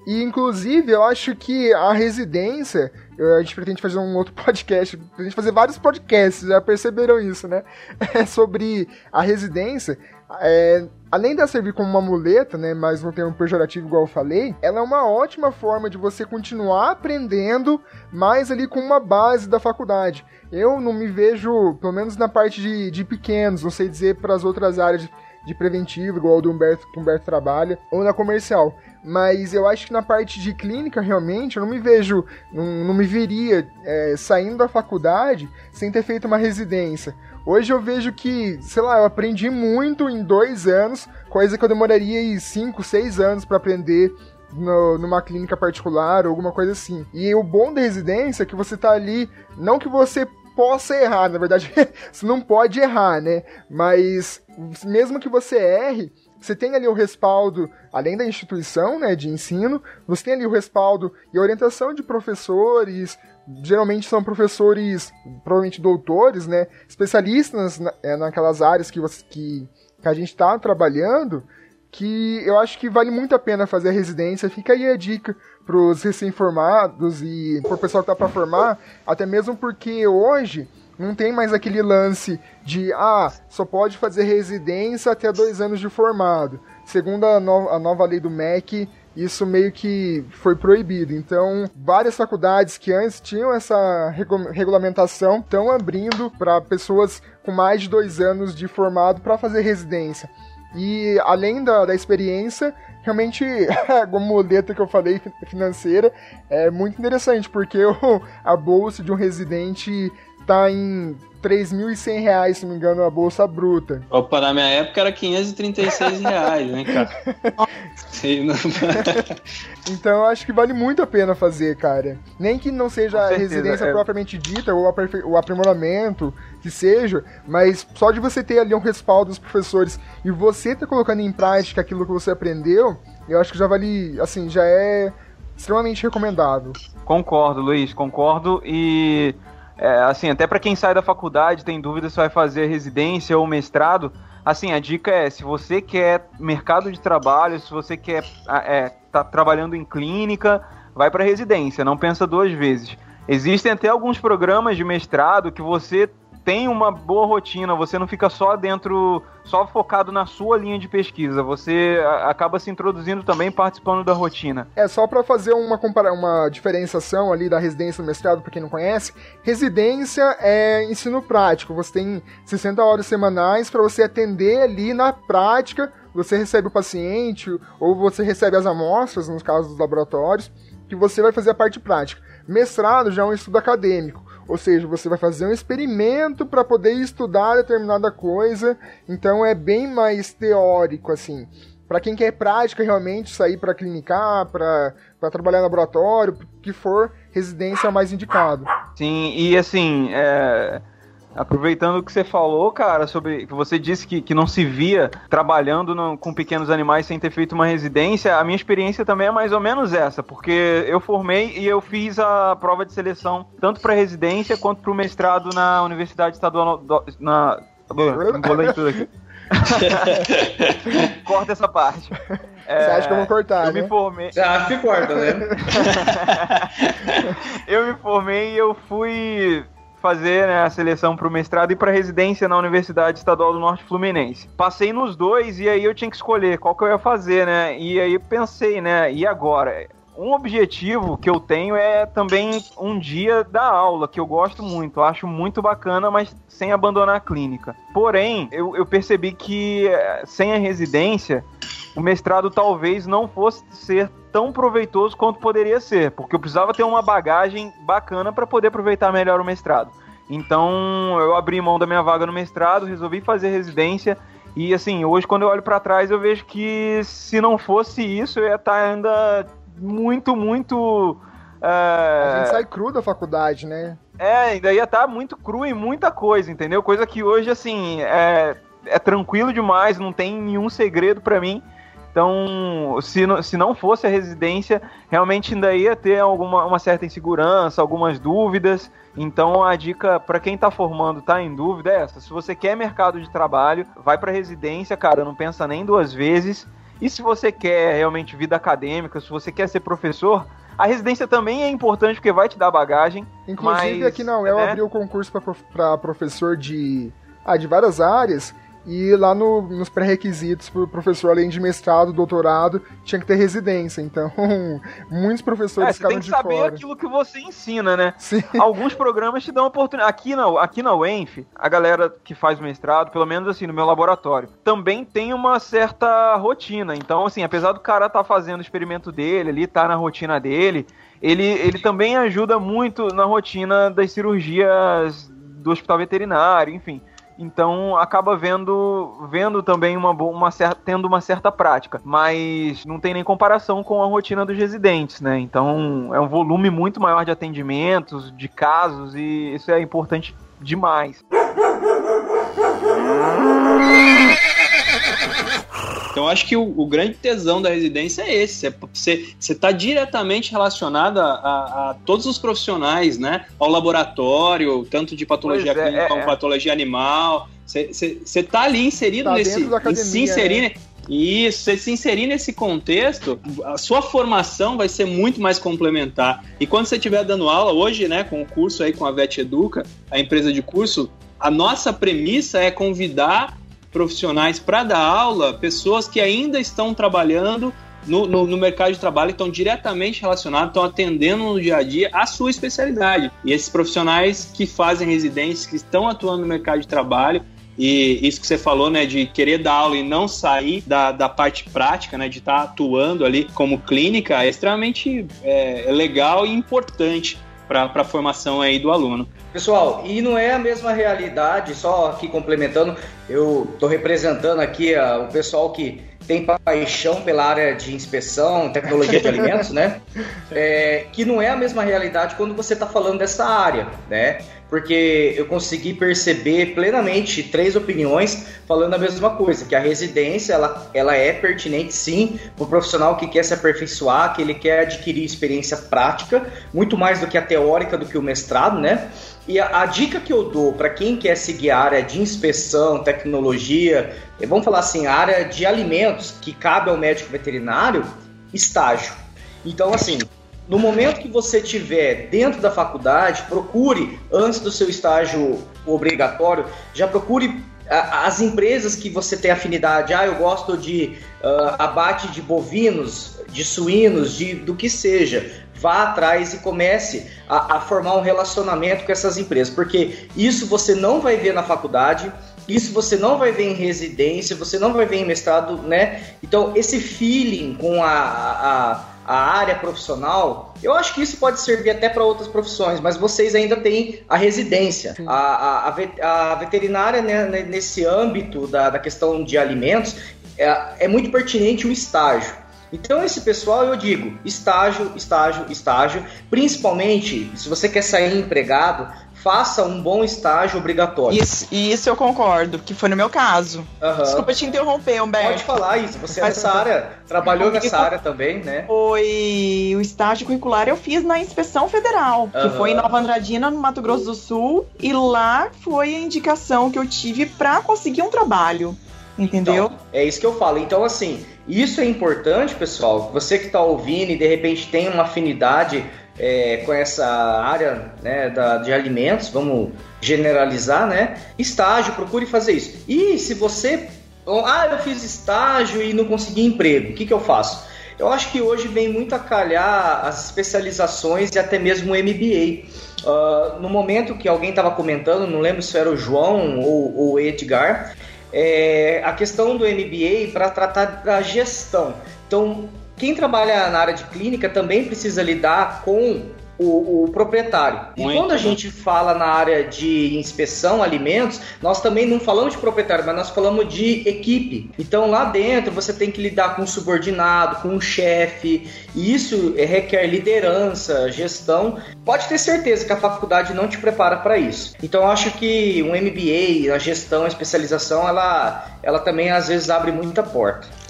E inclusive eu acho que a residência, a gente pretende fazer um outro podcast, gente fazer vários podcasts, já perceberam isso, né? É sobre a residência. É, além de servir como uma muleta, né, mas no termo pejorativo, igual eu falei, ela é uma ótima forma de você continuar aprendendo, mais ali com uma base da faculdade. Eu não me vejo, pelo menos na parte de, de pequenos, não sei dizer para as outras áreas de, de preventivo, igual o do Humberto, que o Humberto trabalha, ou na comercial. Mas eu acho que na parte de clínica, realmente, eu não me vejo, não, não me veria é, saindo da faculdade sem ter feito uma residência Hoje eu vejo que, sei lá, eu aprendi muito em dois anos, coisa que eu demoraria aí cinco, seis anos para aprender no, numa clínica particular ou alguma coisa assim. E o bom da residência é que você tá ali, não que você possa errar, na verdade, você não pode errar, né? Mas mesmo que você erre, você tem ali o respaldo, além da instituição né, de ensino, você tem ali o respaldo e a orientação de professores, geralmente são professores, provavelmente doutores, né, especialistas na, é, naquelas áreas que, você, que, que a gente está trabalhando, que eu acho que vale muito a pena fazer a residência. Fica aí a dica para os recém-formados e para o pessoal que está para formar, até mesmo porque hoje não tem mais aquele lance de, ah, só pode fazer residência até dois anos de formado. Segundo a, no a nova lei do MEC, isso meio que foi proibido. Então, várias faculdades que antes tinham essa regu regulamentação estão abrindo para pessoas com mais de dois anos de formado para fazer residência. E além da, da experiência, realmente a muleta que eu falei financeira é muito interessante, porque a bolsa de um residente tá em 3.100 reais, se não me engano, a bolsa bruta. Opa, na minha época era 536 reais, né, cara? então eu acho que vale muito a pena fazer, cara. Nem que não seja a residência é... propriamente dita, ou o aprimoramento, que seja, mas só de você ter ali um respaldo dos professores e você tá colocando em prática aquilo que você aprendeu, eu acho que já vale, assim, já é extremamente recomendável. Concordo, Luiz, concordo e é, assim, até para quem sai da faculdade tem dúvida se vai fazer residência ou mestrado, assim, a dica é, se você quer mercado de trabalho, se você quer é, tá trabalhando em clínica, vai para residência, não pensa duas vezes. Existem até alguns programas de mestrado que você tem uma boa rotina, você não fica só dentro, só focado na sua linha de pesquisa, você acaba se introduzindo também participando da rotina. É, só para fazer uma, uma diferenciação ali da residência e mestrado, para quem não conhece, residência é ensino prático, você tem 60 horas semanais para você atender ali na prática, você recebe o paciente ou você recebe as amostras, nos casos dos laboratórios, que você vai fazer a parte prática. Mestrado já é um estudo acadêmico. Ou seja, você vai fazer um experimento para poder estudar determinada coisa, então é bem mais teórico assim. Para quem quer prática realmente, sair para clinicar, para trabalhar no laboratório, que for, residência é mais indicado. Sim, e assim, é Aproveitando o que você falou, cara, sobre que você disse que, que não se via trabalhando no, com pequenos animais sem ter feito uma residência, a minha experiência também é mais ou menos essa, porque eu formei e eu fiz a prova de seleção tanto para residência quanto para o mestrado na Universidade Estadual do, na embolei tudo aqui. Corta essa parte. É, Você acha que eu vou cortar, eu né? me formei. Você acha que corta, né? eu me formei e eu fui fazer né, a seleção para o mestrado e para residência na Universidade Estadual do Norte Fluminense. Passei nos dois e aí eu tinha que escolher qual que eu ia fazer, né? E aí pensei, né? E agora? Um objetivo que eu tenho é também um dia da aula, que eu gosto muito, eu acho muito bacana, mas sem abandonar a clínica. Porém, eu, eu percebi que eh, sem a residência, o mestrado talvez não fosse ser tão proveitoso quanto poderia ser, porque eu precisava ter uma bagagem bacana para poder aproveitar melhor o mestrado. Então, eu abri mão da minha vaga no mestrado, resolvi fazer residência e assim, hoje quando eu olho para trás, eu vejo que se não fosse isso, eu ia estar tá ainda muito, muito. É... A gente sai cru da faculdade, né? É, ainda ia estar tá muito cru em muita coisa, entendeu? Coisa que hoje, assim, é, é tranquilo demais, não tem nenhum segredo para mim. Então, se não, se não fosse a residência, realmente ainda ia ter alguma uma certa insegurança, algumas dúvidas. Então, a dica para quem está formando, tá em dúvida é essa: se você quer mercado de trabalho, vai para residência, cara, não pensa nem duas vezes. E se você quer realmente vida acadêmica, se você quer ser professor, a residência também é importante porque vai te dar bagagem. Inclusive mas, aqui na UEL né? abriu concurso para professor de, ah, de várias áreas e lá no, nos pré-requisitos para o professor, além de mestrado, doutorado, tinha que ter residência. Então, muitos professores é, ficaram de fora. Você tem que saber aquilo que você ensina, né? Sim. Alguns programas te dão oportunidade. Aqui na, aqui na UENF, a galera que faz mestrado, pelo menos assim, no meu laboratório, também tem uma certa rotina. Então, assim, apesar do cara estar tá fazendo o experimento dele ali, tá na rotina dele, ele, ele também ajuda muito na rotina das cirurgias do hospital veterinário, enfim. Então acaba vendo, vendo também uma, uma certa, tendo uma certa prática, mas não tem nem comparação com a rotina dos residentes, né? Então é um volume muito maior de atendimentos, de casos e isso é importante demais. Então, acho que o, o, grande tesão da residência é esse. Você está diretamente relacionado a, a, a, todos os profissionais, né? Ao laboratório, tanto de patologia é, clínica é, como é. patologia animal. Você está ali inserido tá nesse. Academia, se inserir. Né? Isso, você se inserir nesse contexto, a sua formação vai ser muito mais complementar. E quando você estiver dando aula, hoje, né, com o curso aí com a Vet Educa, a empresa de curso, a nossa premissa é convidar profissionais para dar aula, pessoas que ainda estão trabalhando no, no, no, mercado de trabalho, estão diretamente relacionados, estão atendendo no dia a dia a sua especialidade. E esses profissionais que fazem residências, que estão atuando no mercado de trabalho, e isso que você falou, né, de querer dar aula e não sair da, da parte prática, né, de estar tá atuando ali como clínica, é extremamente é, legal e importante para a formação aí do aluno. Pessoal, e não é a mesma realidade, só aqui complementando, eu estou representando aqui a, o pessoal que tem paixão pela área de inspeção, tecnologia de alimentos, né? É, que não é a mesma realidade quando você está falando dessa área, né? Porque eu consegui perceber plenamente três opiniões falando a mesma coisa, que a residência ela, ela é pertinente sim para o profissional que quer se aperfeiçoar, que ele quer adquirir experiência prática, muito mais do que a teórica do que o mestrado, né? E a, a dica que eu dou para quem quer seguir a área de inspeção, tecnologia, vamos falar assim, a área de alimentos que cabe ao médico veterinário, estágio. Então, assim, no momento que você tiver dentro da faculdade, procure, antes do seu estágio obrigatório, já procure as empresas que você tem afinidade. Ah, eu gosto de uh, abate de bovinos, de suínos, de, do que seja vá atrás e comece a, a formar um relacionamento com essas empresas, porque isso você não vai ver na faculdade, isso você não vai ver em residência, você não vai ver em mestrado, né? Então, esse feeling com a, a, a área profissional, eu acho que isso pode servir até para outras profissões, mas vocês ainda têm a residência. A, a, a, veterinária, né, nesse âmbito da, da questão de alimentos, é, é muito pertinente o estágio. Então, esse pessoal, eu digo, estágio, estágio, estágio. Principalmente, se você quer sair empregado, faça um bom estágio obrigatório. Isso, isso eu concordo, que foi no meu caso. Uhum. Desculpa te interromper, Humberto. Pode falar isso, você é nessa área, trabalhou nessa área também, né? Foi o estágio curricular eu fiz na Inspeção Federal, uhum. que foi em Nova Andradina, no Mato Grosso do Sul, e lá foi a indicação que eu tive para conseguir um trabalho. Entendeu? Então, é isso que eu falo. Então, assim, isso é importante, pessoal. Você que está ouvindo e de repente tem uma afinidade é, com essa área né, da, de alimentos, vamos generalizar, né? Estágio, procure fazer isso. E se você. Ah, eu fiz estágio e não consegui emprego, o que, que eu faço? Eu acho que hoje vem muito a calhar as especializações e até mesmo o MBA. Uh, ah, no momento que alguém estava comentando, não lembro se era o João ou o Edgar, é, a questão do MBA para tratar da gestão. Então, quem trabalha na área de clínica também precisa lidar com o, o, proprietário. Muito e quando a gente fala na área de inspeção alimentos, nós também não falamos de proprietário, mas nós falamos de equipe. Então lá dentro você tem que lidar com um subordinado, com um chefe, e isso requer liderança, gestão. Pode ter certeza que a faculdade não te prepara para isso. Então eu acho que um MBA, a gestão, a especialização, ela, ela também às vezes abre muita porta.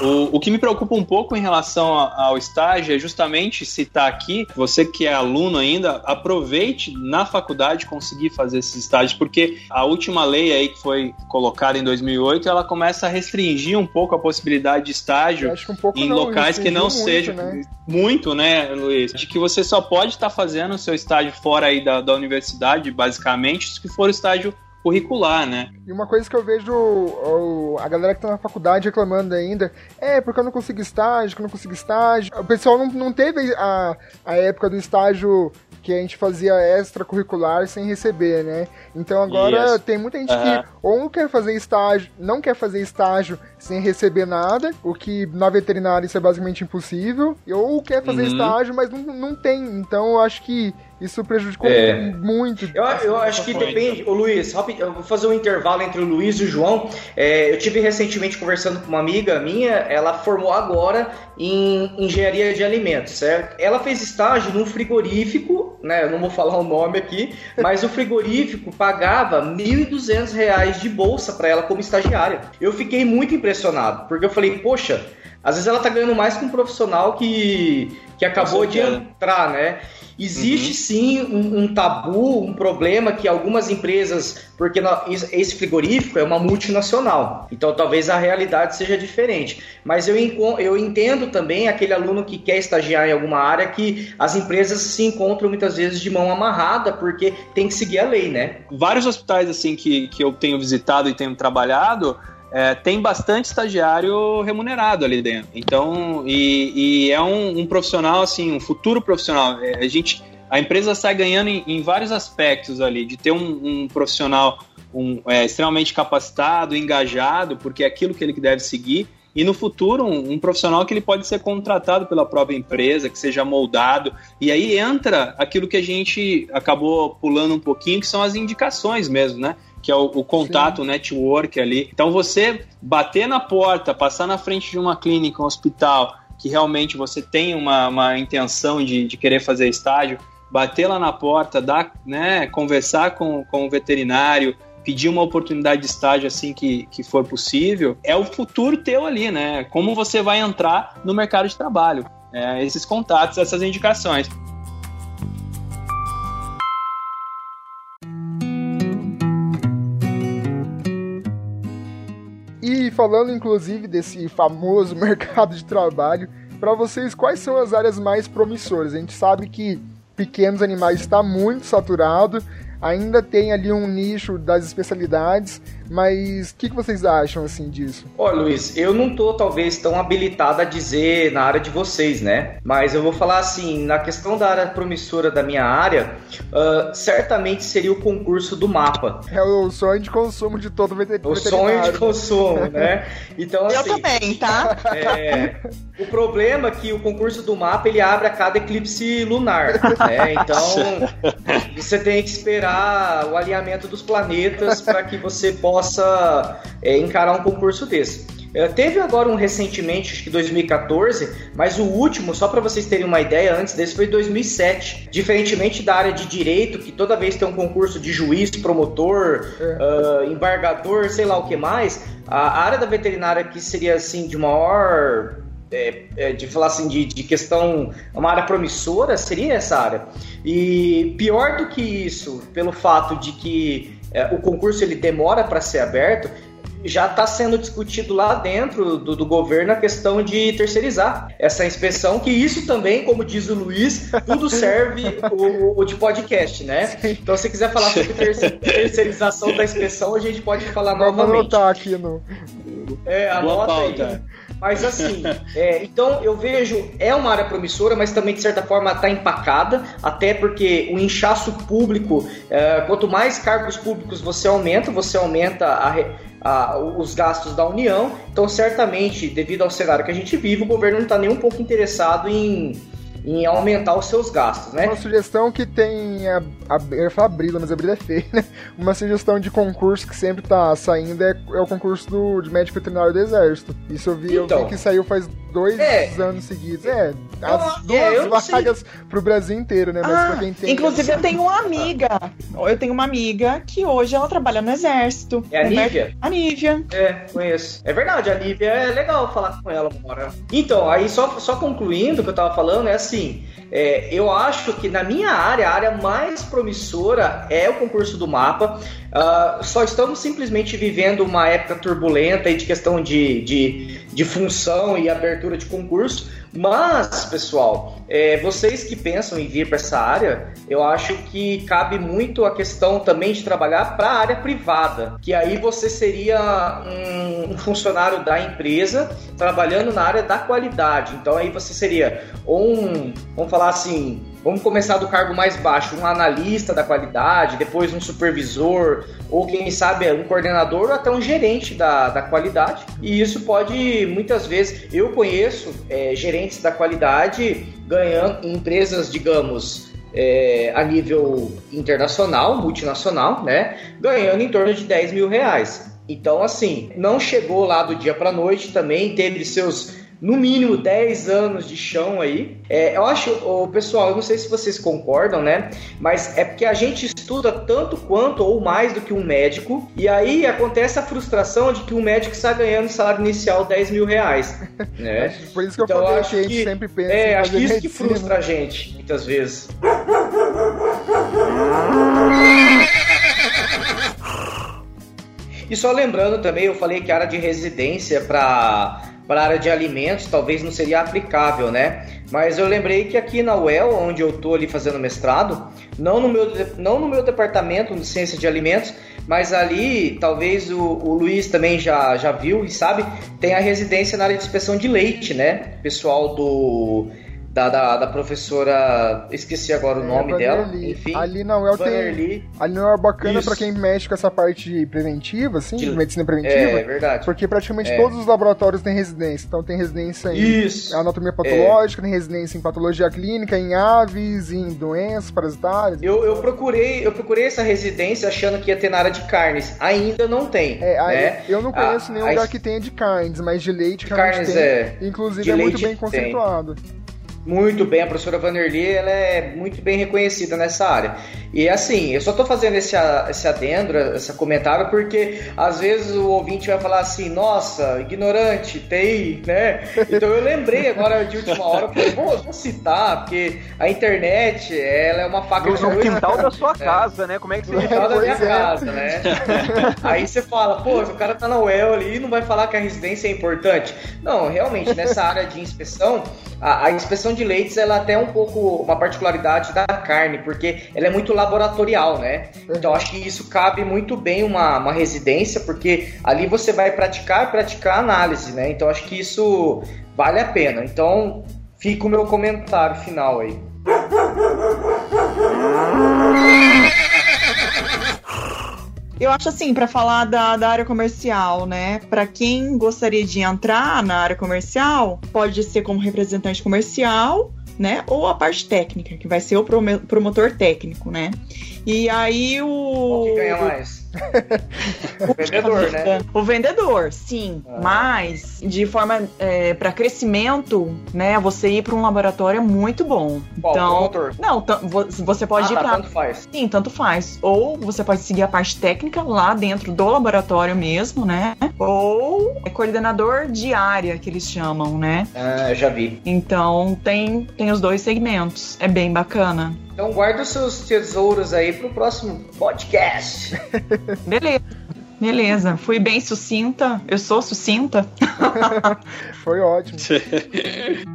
O, o que me preocupa um pouco em relação ao estágio é justamente citar aqui, você que é aluno ainda, aproveite na faculdade conseguir fazer esses estágios, porque a última lei aí que foi colocada em 2008, ela começa a restringir um pouco a possibilidade de estágio um em não, locais que não sejam né? muito, né, Luiz? De que você só pode estar fazendo o seu estágio fora aí da, da universidade, basicamente, se for estágio curricular, né? E uma coisa que eu vejo a galera que tá na faculdade reclamando ainda é porque eu não consigo estágio, que eu não consigo estágio. O pessoal não, não teve a, a época do estágio que a gente fazia extracurricular sem receber, né? Então agora tem muita gente uhum. que ou não quer fazer estágio, não quer fazer estágio sem receber nada, o que na veterinária isso é basicamente impossível, ou quer fazer uhum. estágio, mas não, não tem. Então eu acho que isso prejudicou é. muito. Eu, eu acho que depende. O Luiz, eu vou fazer um intervalo entre o Luiz e o João. É, eu tive recentemente conversando com uma amiga minha, ela formou agora em engenharia de alimentos, certo? Ela fez estágio num frigorífico, né? Eu não vou falar o nome aqui, mas o frigorífico pagava R$ 1.200 de bolsa para ela como estagiária. Eu fiquei muito impressionado, porque eu falei, poxa, às vezes ela tá ganhando mais que um profissional que, que acabou de entrar, né? Existe uhum. sim um, um, tabu, um problema que algumas empresas, porque esse frigorífico é uma multinacional, então talvez a realidade seja diferente. Mas eu, eu entendo também aquele aluno que quer estagiar em alguma área que as empresas se encontram muitas vezes de mão amarrada, porque tem que seguir a lei, né? Vários hospitais assim que, que eu tenho visitado e tenho trabalhado é, tem bastante estagiário remunerado ali dentro. Então, e, e é um, um, profissional, assim, um futuro profissional. É, a gente, a empresa sai ganhando em, em vários aspectos ali, de ter um, um profissional um, é, extremamente capacitado, engajado, porque é aquilo que ele deve seguir. E no futuro, um, um, profissional que ele pode ser contratado pela própria empresa, que seja moldado. E aí entra aquilo que a gente acabou pulando um pouquinho, que são as indicações mesmo, né? Que é o, o contato, o network ali. Então você bater na porta, passar na frente de uma clínica, um hospital, que realmente você tem uma, uma intenção de, de querer fazer estágio, bater lá na porta, dar, né, conversar com, com o veterinário, pedir uma oportunidade de estágio assim que, que for possível, é o futuro teu ali, né? Como você vai entrar no mercado de trabalho. É, esses contatos, essas indicações. Falando inclusive desse famoso mercado de trabalho, para vocês quais são as áreas mais promissoras? A gente sabe que pequenos animais está muito saturado, ainda tem ali um nicho das especialidades, mas o que, que, vocês acham assim disso? Olha, Luiz, eu não tô talvez tão habilitado a dizer na área de vocês, né? Mas eu vou falar assim, na questão da área promissora da minha área, uh, certamente seria o concurso do mapa. É o sonho de consumo de todo veterinário. O sonho de consumo, né? Então, assim, eu também, tá? É, o problema é que o concurso do mapa ele abre a cada eclipse lunar, né? Então você tem que esperar o alinhamento dos planetas para que você possa possa é, encarar um concurso desse. É, teve agora um recentemente, acho que 2014, mas o último, só para vocês terem uma ideia, antes desse foi 2007. Diferentemente da área de direito, que toda vez tem um concurso de juiz, promotor, é. uh, embargador, sei lá o que mais, a área da veterinária que seria assim de maior é, é, de falar assim, de, de questão, uma área promissora, seria essa área. E pior do que isso, pelo fato de que é, o concurso ele demora para ser aberto, já está sendo discutido lá dentro do, do, governo a questão de terceirizar essa inspeção, que isso também, como diz o Luiz, tudo serve o, o de podcast, né? Então, se quiser falar sobre terceirização da inspeção, a gente pode falar Vamos novamente. Vamos anotar aqui no... É, anota aí. Mas assim, é, então eu vejo, é uma área promissora, mas também de certa forma está empacada, até porque o inchaço público, é, quanto mais cargos públicos você aumenta, você aumenta a, a, os gastos da União. Então, certamente, devido ao cenário que a gente vive, o governo não está nem um pouco interessado em em aumentar os seus gastos, né? Uma sugestão que tem a, a, eu ia falar Brila, mas a Brila é feia, né? Uma sugestão de concurso que sempre tá saindo é, é o concurso do, de médico veterinário do Exército. Isso eu vi, então, eu vi então. que saiu faz dois é, anos seguidos. É, as é, duas vagas pro Brasil inteiro, né? Mas ah, pra quem tem. Inclusive, eu tenho uma amiga. Eu tenho uma amiga que hoje ela trabalha no Exército. É a Nívia? A Nívia. É, conheço. É verdade, a Nívia é legal falar com ela uma hora. Então, aí só, só concluindo o que eu tava falando, é assim. É, eu acho que na minha área, a área mais promissora é o concurso do mapa. Uh, só estamos simplesmente vivendo uma época turbulenta de questão de, de, de função e abertura de concurso. Mas, pessoal, é, vocês que pensam em vir para essa área, eu acho que cabe muito a questão também de trabalhar para a área privada, que aí você seria um, um, funcionário da empresa trabalhando na área da qualidade. Então aí você seria um, vamos falar assim, Vamos começar do cargo mais baixo, um analista da qualidade, depois um supervisor, ou quem sabe um coordenador, ou até um gerente da, da qualidade. E isso pode, muitas vezes, eu conheço é, gerentes da qualidade ganhando em empresas, digamos, é, a nível internacional, multinacional, né? Ganhando em torno de 10 mil reais. Então, assim, não chegou lá do dia para noite também, teve seus no mínimo 10 anos de chão aí. É, eu acho, o pessoal, eu não sei se vocês concordam, né? Mas é porque a gente estuda tanto quanto ou mais do que um médico, e aí acontece a frustração de que um médico está ganhando salário inicial 10 mil reais. Né? Por isso que eu então, falei que a gente sempre pensa. É, acho que isso medicina. que frustra a gente, muitas vezes. E só lembrando também, eu falei que a área de residência para para a área de alimentos talvez não seria aplicável, né? Mas eu lembrei que aqui na UEL, onde eu estou ali fazendo mestrado, não no meu, não no meu departamento de ciência de alimentos, mas ali talvez o, o Luiz também já, já viu e sabe, tem a residência na área de inspeção de leite, né? Pessoal do da, da, da, professora, esqueci agora o é, nome dela, enfim. Ali na UEL tem, ali UEL é bacana para quem mexe com essa parte preventiva, assim, de, medicina preventiva. É, verdade. Porque praticamente é. todos os laboratórios têm residência. Então tem residência em Isso. anatomia patológica, tem residência em patologia clínica, em aves, em doenças parasitárias. Eu, eu procurei, eu procurei essa residência achando que ia ter na área de carnes. Ainda não tem. É, né? eu não conheço a, nenhum a, lugar que tenha de carnes, mas de leite realmente carnes tem. É, Inclusive é muito bem conceituado. Tem. Muito bem, a professora Vanderly ela é muito bem reconhecida nessa área. E assim, eu só estou fazendo esse, esse adendo, esse comentário, porque às vezes o ouvinte vai falar assim, nossa, ignorante, TI, né? Então eu lembrei agora de última hora, falei, vou, vou citar, porque a internet, ela é uma faca de No quintal da sua é. casa, né? Como é que você... No quintal da minha é. casa, né? Aí você fala, pô, o cara tá na UEL ali e não vai falar que a residência é importante. Não, realmente, nessa área de inspeção, a, a inspeção de leites ela tem um pouco uma particularidade da carne, porque ela é muito laboratorial, né? Então acho que isso cabe muito bem uma, uma residência, porque ali você vai praticar praticar análise, né? Então acho que isso vale a pena. Então fica o meu comentário final aí. Eu acho assim, para falar da, da área comercial, né? Para quem gostaria de entrar na área comercial, pode ser como representante comercial, né? Ou a parte técnica, que vai ser o promotor técnico, né? E aí o. Qual que ganha mais? O vendedor, né? O vendedor, sim. Ah. Mas, de forma é, para crescimento, né? Você ir para um laboratório é muito bom. Qual, então, não, você pode ah, ir tá, para. Tanto faz. Sim, tanto faz. Ou você pode seguir a parte técnica lá dentro do laboratório mesmo, né? Ou é coordenador de área que eles chamam, né? Ah, já vi. Então tem, tem os dois segmentos. É bem bacana. Então guarda os seus tesouros aí pro próximo podcast. Beleza. Beleza, fui bem sucinta. Eu sou sucinta. Foi ótimo.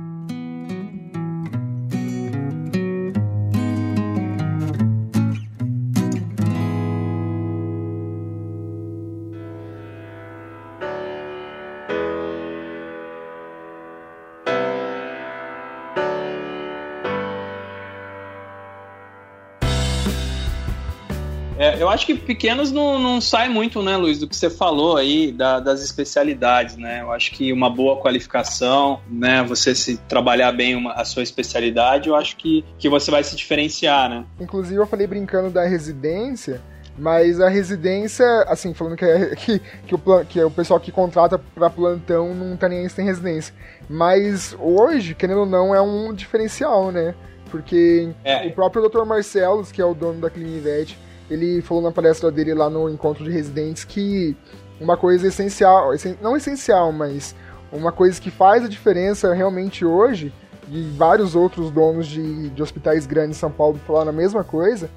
eu acho que pequenos não, não sai muito, né, Luiz, do que você falou aí da, das especialidades, né? Eu acho que uma boa qualificação, né, você se trabalhar bem uma, a sua especialidade, eu acho que, que você vai se diferenciar, né? Inclusive, eu falei brincando da residência, mas a residência, assim, falando que, é, que, que, o, que é o pessoal que contrata para plantão não tá nem aí se tem residência. Mas hoje, querendo ou não, é um diferencial, né? Porque é. o próprio Dr. Marcelos, que é o dono da Clinivete, ele falou na palestra dele lá no encontro de residentes que uma coisa essencial, não essencial, mas uma coisa que faz a diferença realmente hoje, e vários outros donos de, de hospitais grandes em São Paulo falaram a mesma coisa,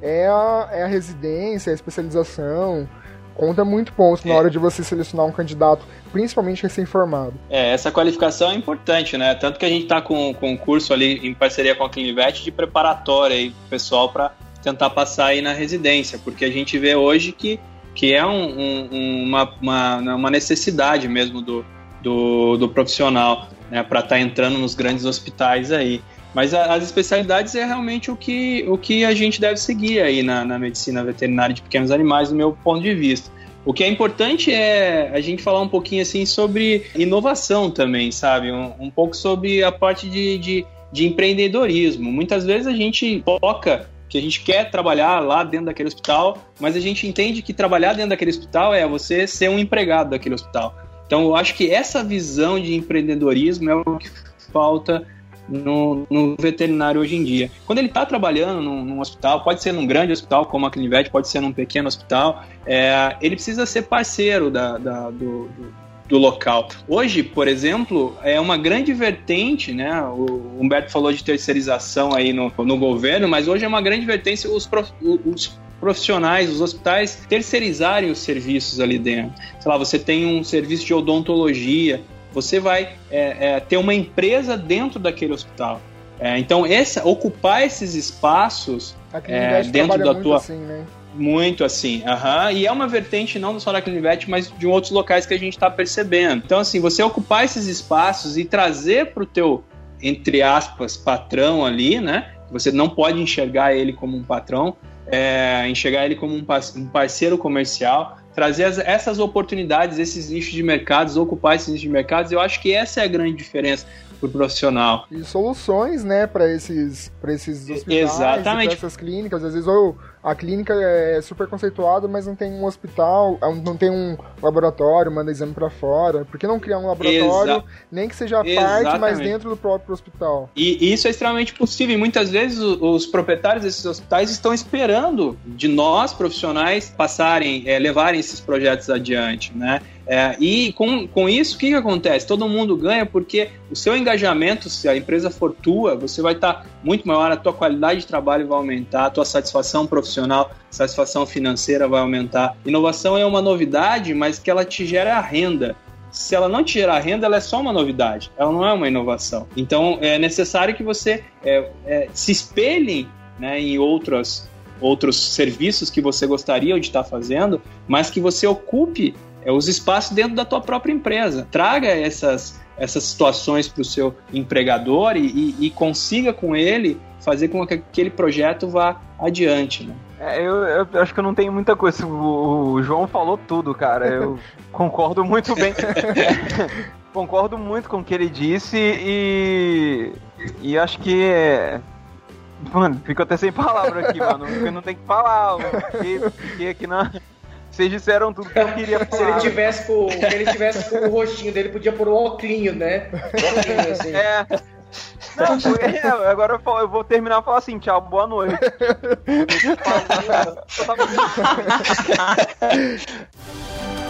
é a, é a residência, a especialização. Conta muito pontos é. na hora de você selecionar um candidato, principalmente recém-formado. É, essa qualificação é importante, né? Tanto que a gente está com, com um curso ali em parceria com a Clinivet de preparatória aí, pessoal para tentar passar aí na residência, porque a gente vê hoje que, que é um, um, uma, uma, uma, necessidade mesmo do, do, do profissional né, para estar tá entrando nos grandes hospitais aí. Mas a, as especialidades é realmente o que, o que a gente deve seguir aí na, na medicina veterinária de pequenos animais, do meu ponto de vista. O que é importante é a gente falar um pouquinho assim sobre inovação também, sabe? Um, um pouco sobre a parte de, de, de empreendedorismo. Muitas vezes a gente foca que a gente quer trabalhar lá dentro daquele hospital, mas a gente entende que trabalhar dentro daquele hospital é você ser um empregado daquele hospital. Então, eu acho que essa visão de empreendedorismo é o que falta no, no veterinário hoje em dia. Quando ele está trabalhando num, num, hospital, pode ser num grande hospital como a Clinvet, pode ser num pequeno hospital, é, ele precisa ser parceiro da, da do, do do local. Hoje, por exemplo, é uma grande vertente, né? O Humberto falou de terceirização aí no, no governo, mas hoje é uma grande vertente os, prof, os profissionais, os hospitais terceirizarem os serviços ali dentro. Sei lá, você tem um serviço de odontologia, você vai é, é, ter uma empresa dentro daquele hospital. É, então, essa, ocupar esses espaços é, dentro da tua. Assim, né? Muito assim, aham. E é uma vertente não só da Clinivete, mas de outros locais que a gente está percebendo. Então, assim, você ocupar esses espaços e trazer para o teu, entre aspas, patrão ali, né? Você não pode enxergar ele como um patrão, é, enxergar ele como um parceiro comercial, trazer as, essas oportunidades, esses nichos de mercados, ocupar esses nichos de mercados, eu acho que essa é a grande diferença pro profissional. E soluções, né, para esses, pra esses hospitais, Exatamente. essas clínicas. Às vezes, ou a clínica é super conceituada, mas não tem um hospital, é não tem um laboratório, manda exame para fora. Por que não criar um laboratório, Exa nem que seja parte, mas dentro do próprio hospital? E isso é extremamente possível. E muitas vezes os proprietários desses hospitais estão esperando de nós, profissionais, passarem, é, levarem esses projetos adiante, né? É, e com, com isso, o que, que acontece? Todo mundo ganha porque o seu engajamento, se a empresa for tua, você vai estar tá muito maior, a tua qualidade de trabalho vai aumentar, a tua satisfação profissional, satisfação financeira vai aumentar. Inovação é uma novidade, mas que ela te gera renda. Se ela não te gerar renda, ela é só uma novidade, ela não é uma inovação. Então é necessário que você é, é, se espelhe né, em outras outros serviços que você gostaria de estar fazendo, mas que você ocupe é os espaços dentro da tua própria empresa. Traga essas, essas situações para o seu empregador e, e, e, consiga com ele fazer com que aquele projeto vá adiante. Né? É, eu, eu, acho que eu não tenho muita coisa. O, o João falou tudo, cara. Eu concordo muito bem. concordo muito com o que ele disse e, e acho que. É... Mano, fico até sem palavra aqui, mano. Porque não tem que falar. Fiquei, fiquei aqui na Vocês disseram tudo que eu queria falar. se ele tivesse com, se ele tivesse com o rostinho dele, podia pôr o óculinho, né? Óculinho, assim. É. Não, foi- é, agora eu, falo- eu vou terminar e falar assim, tchau, boa noite.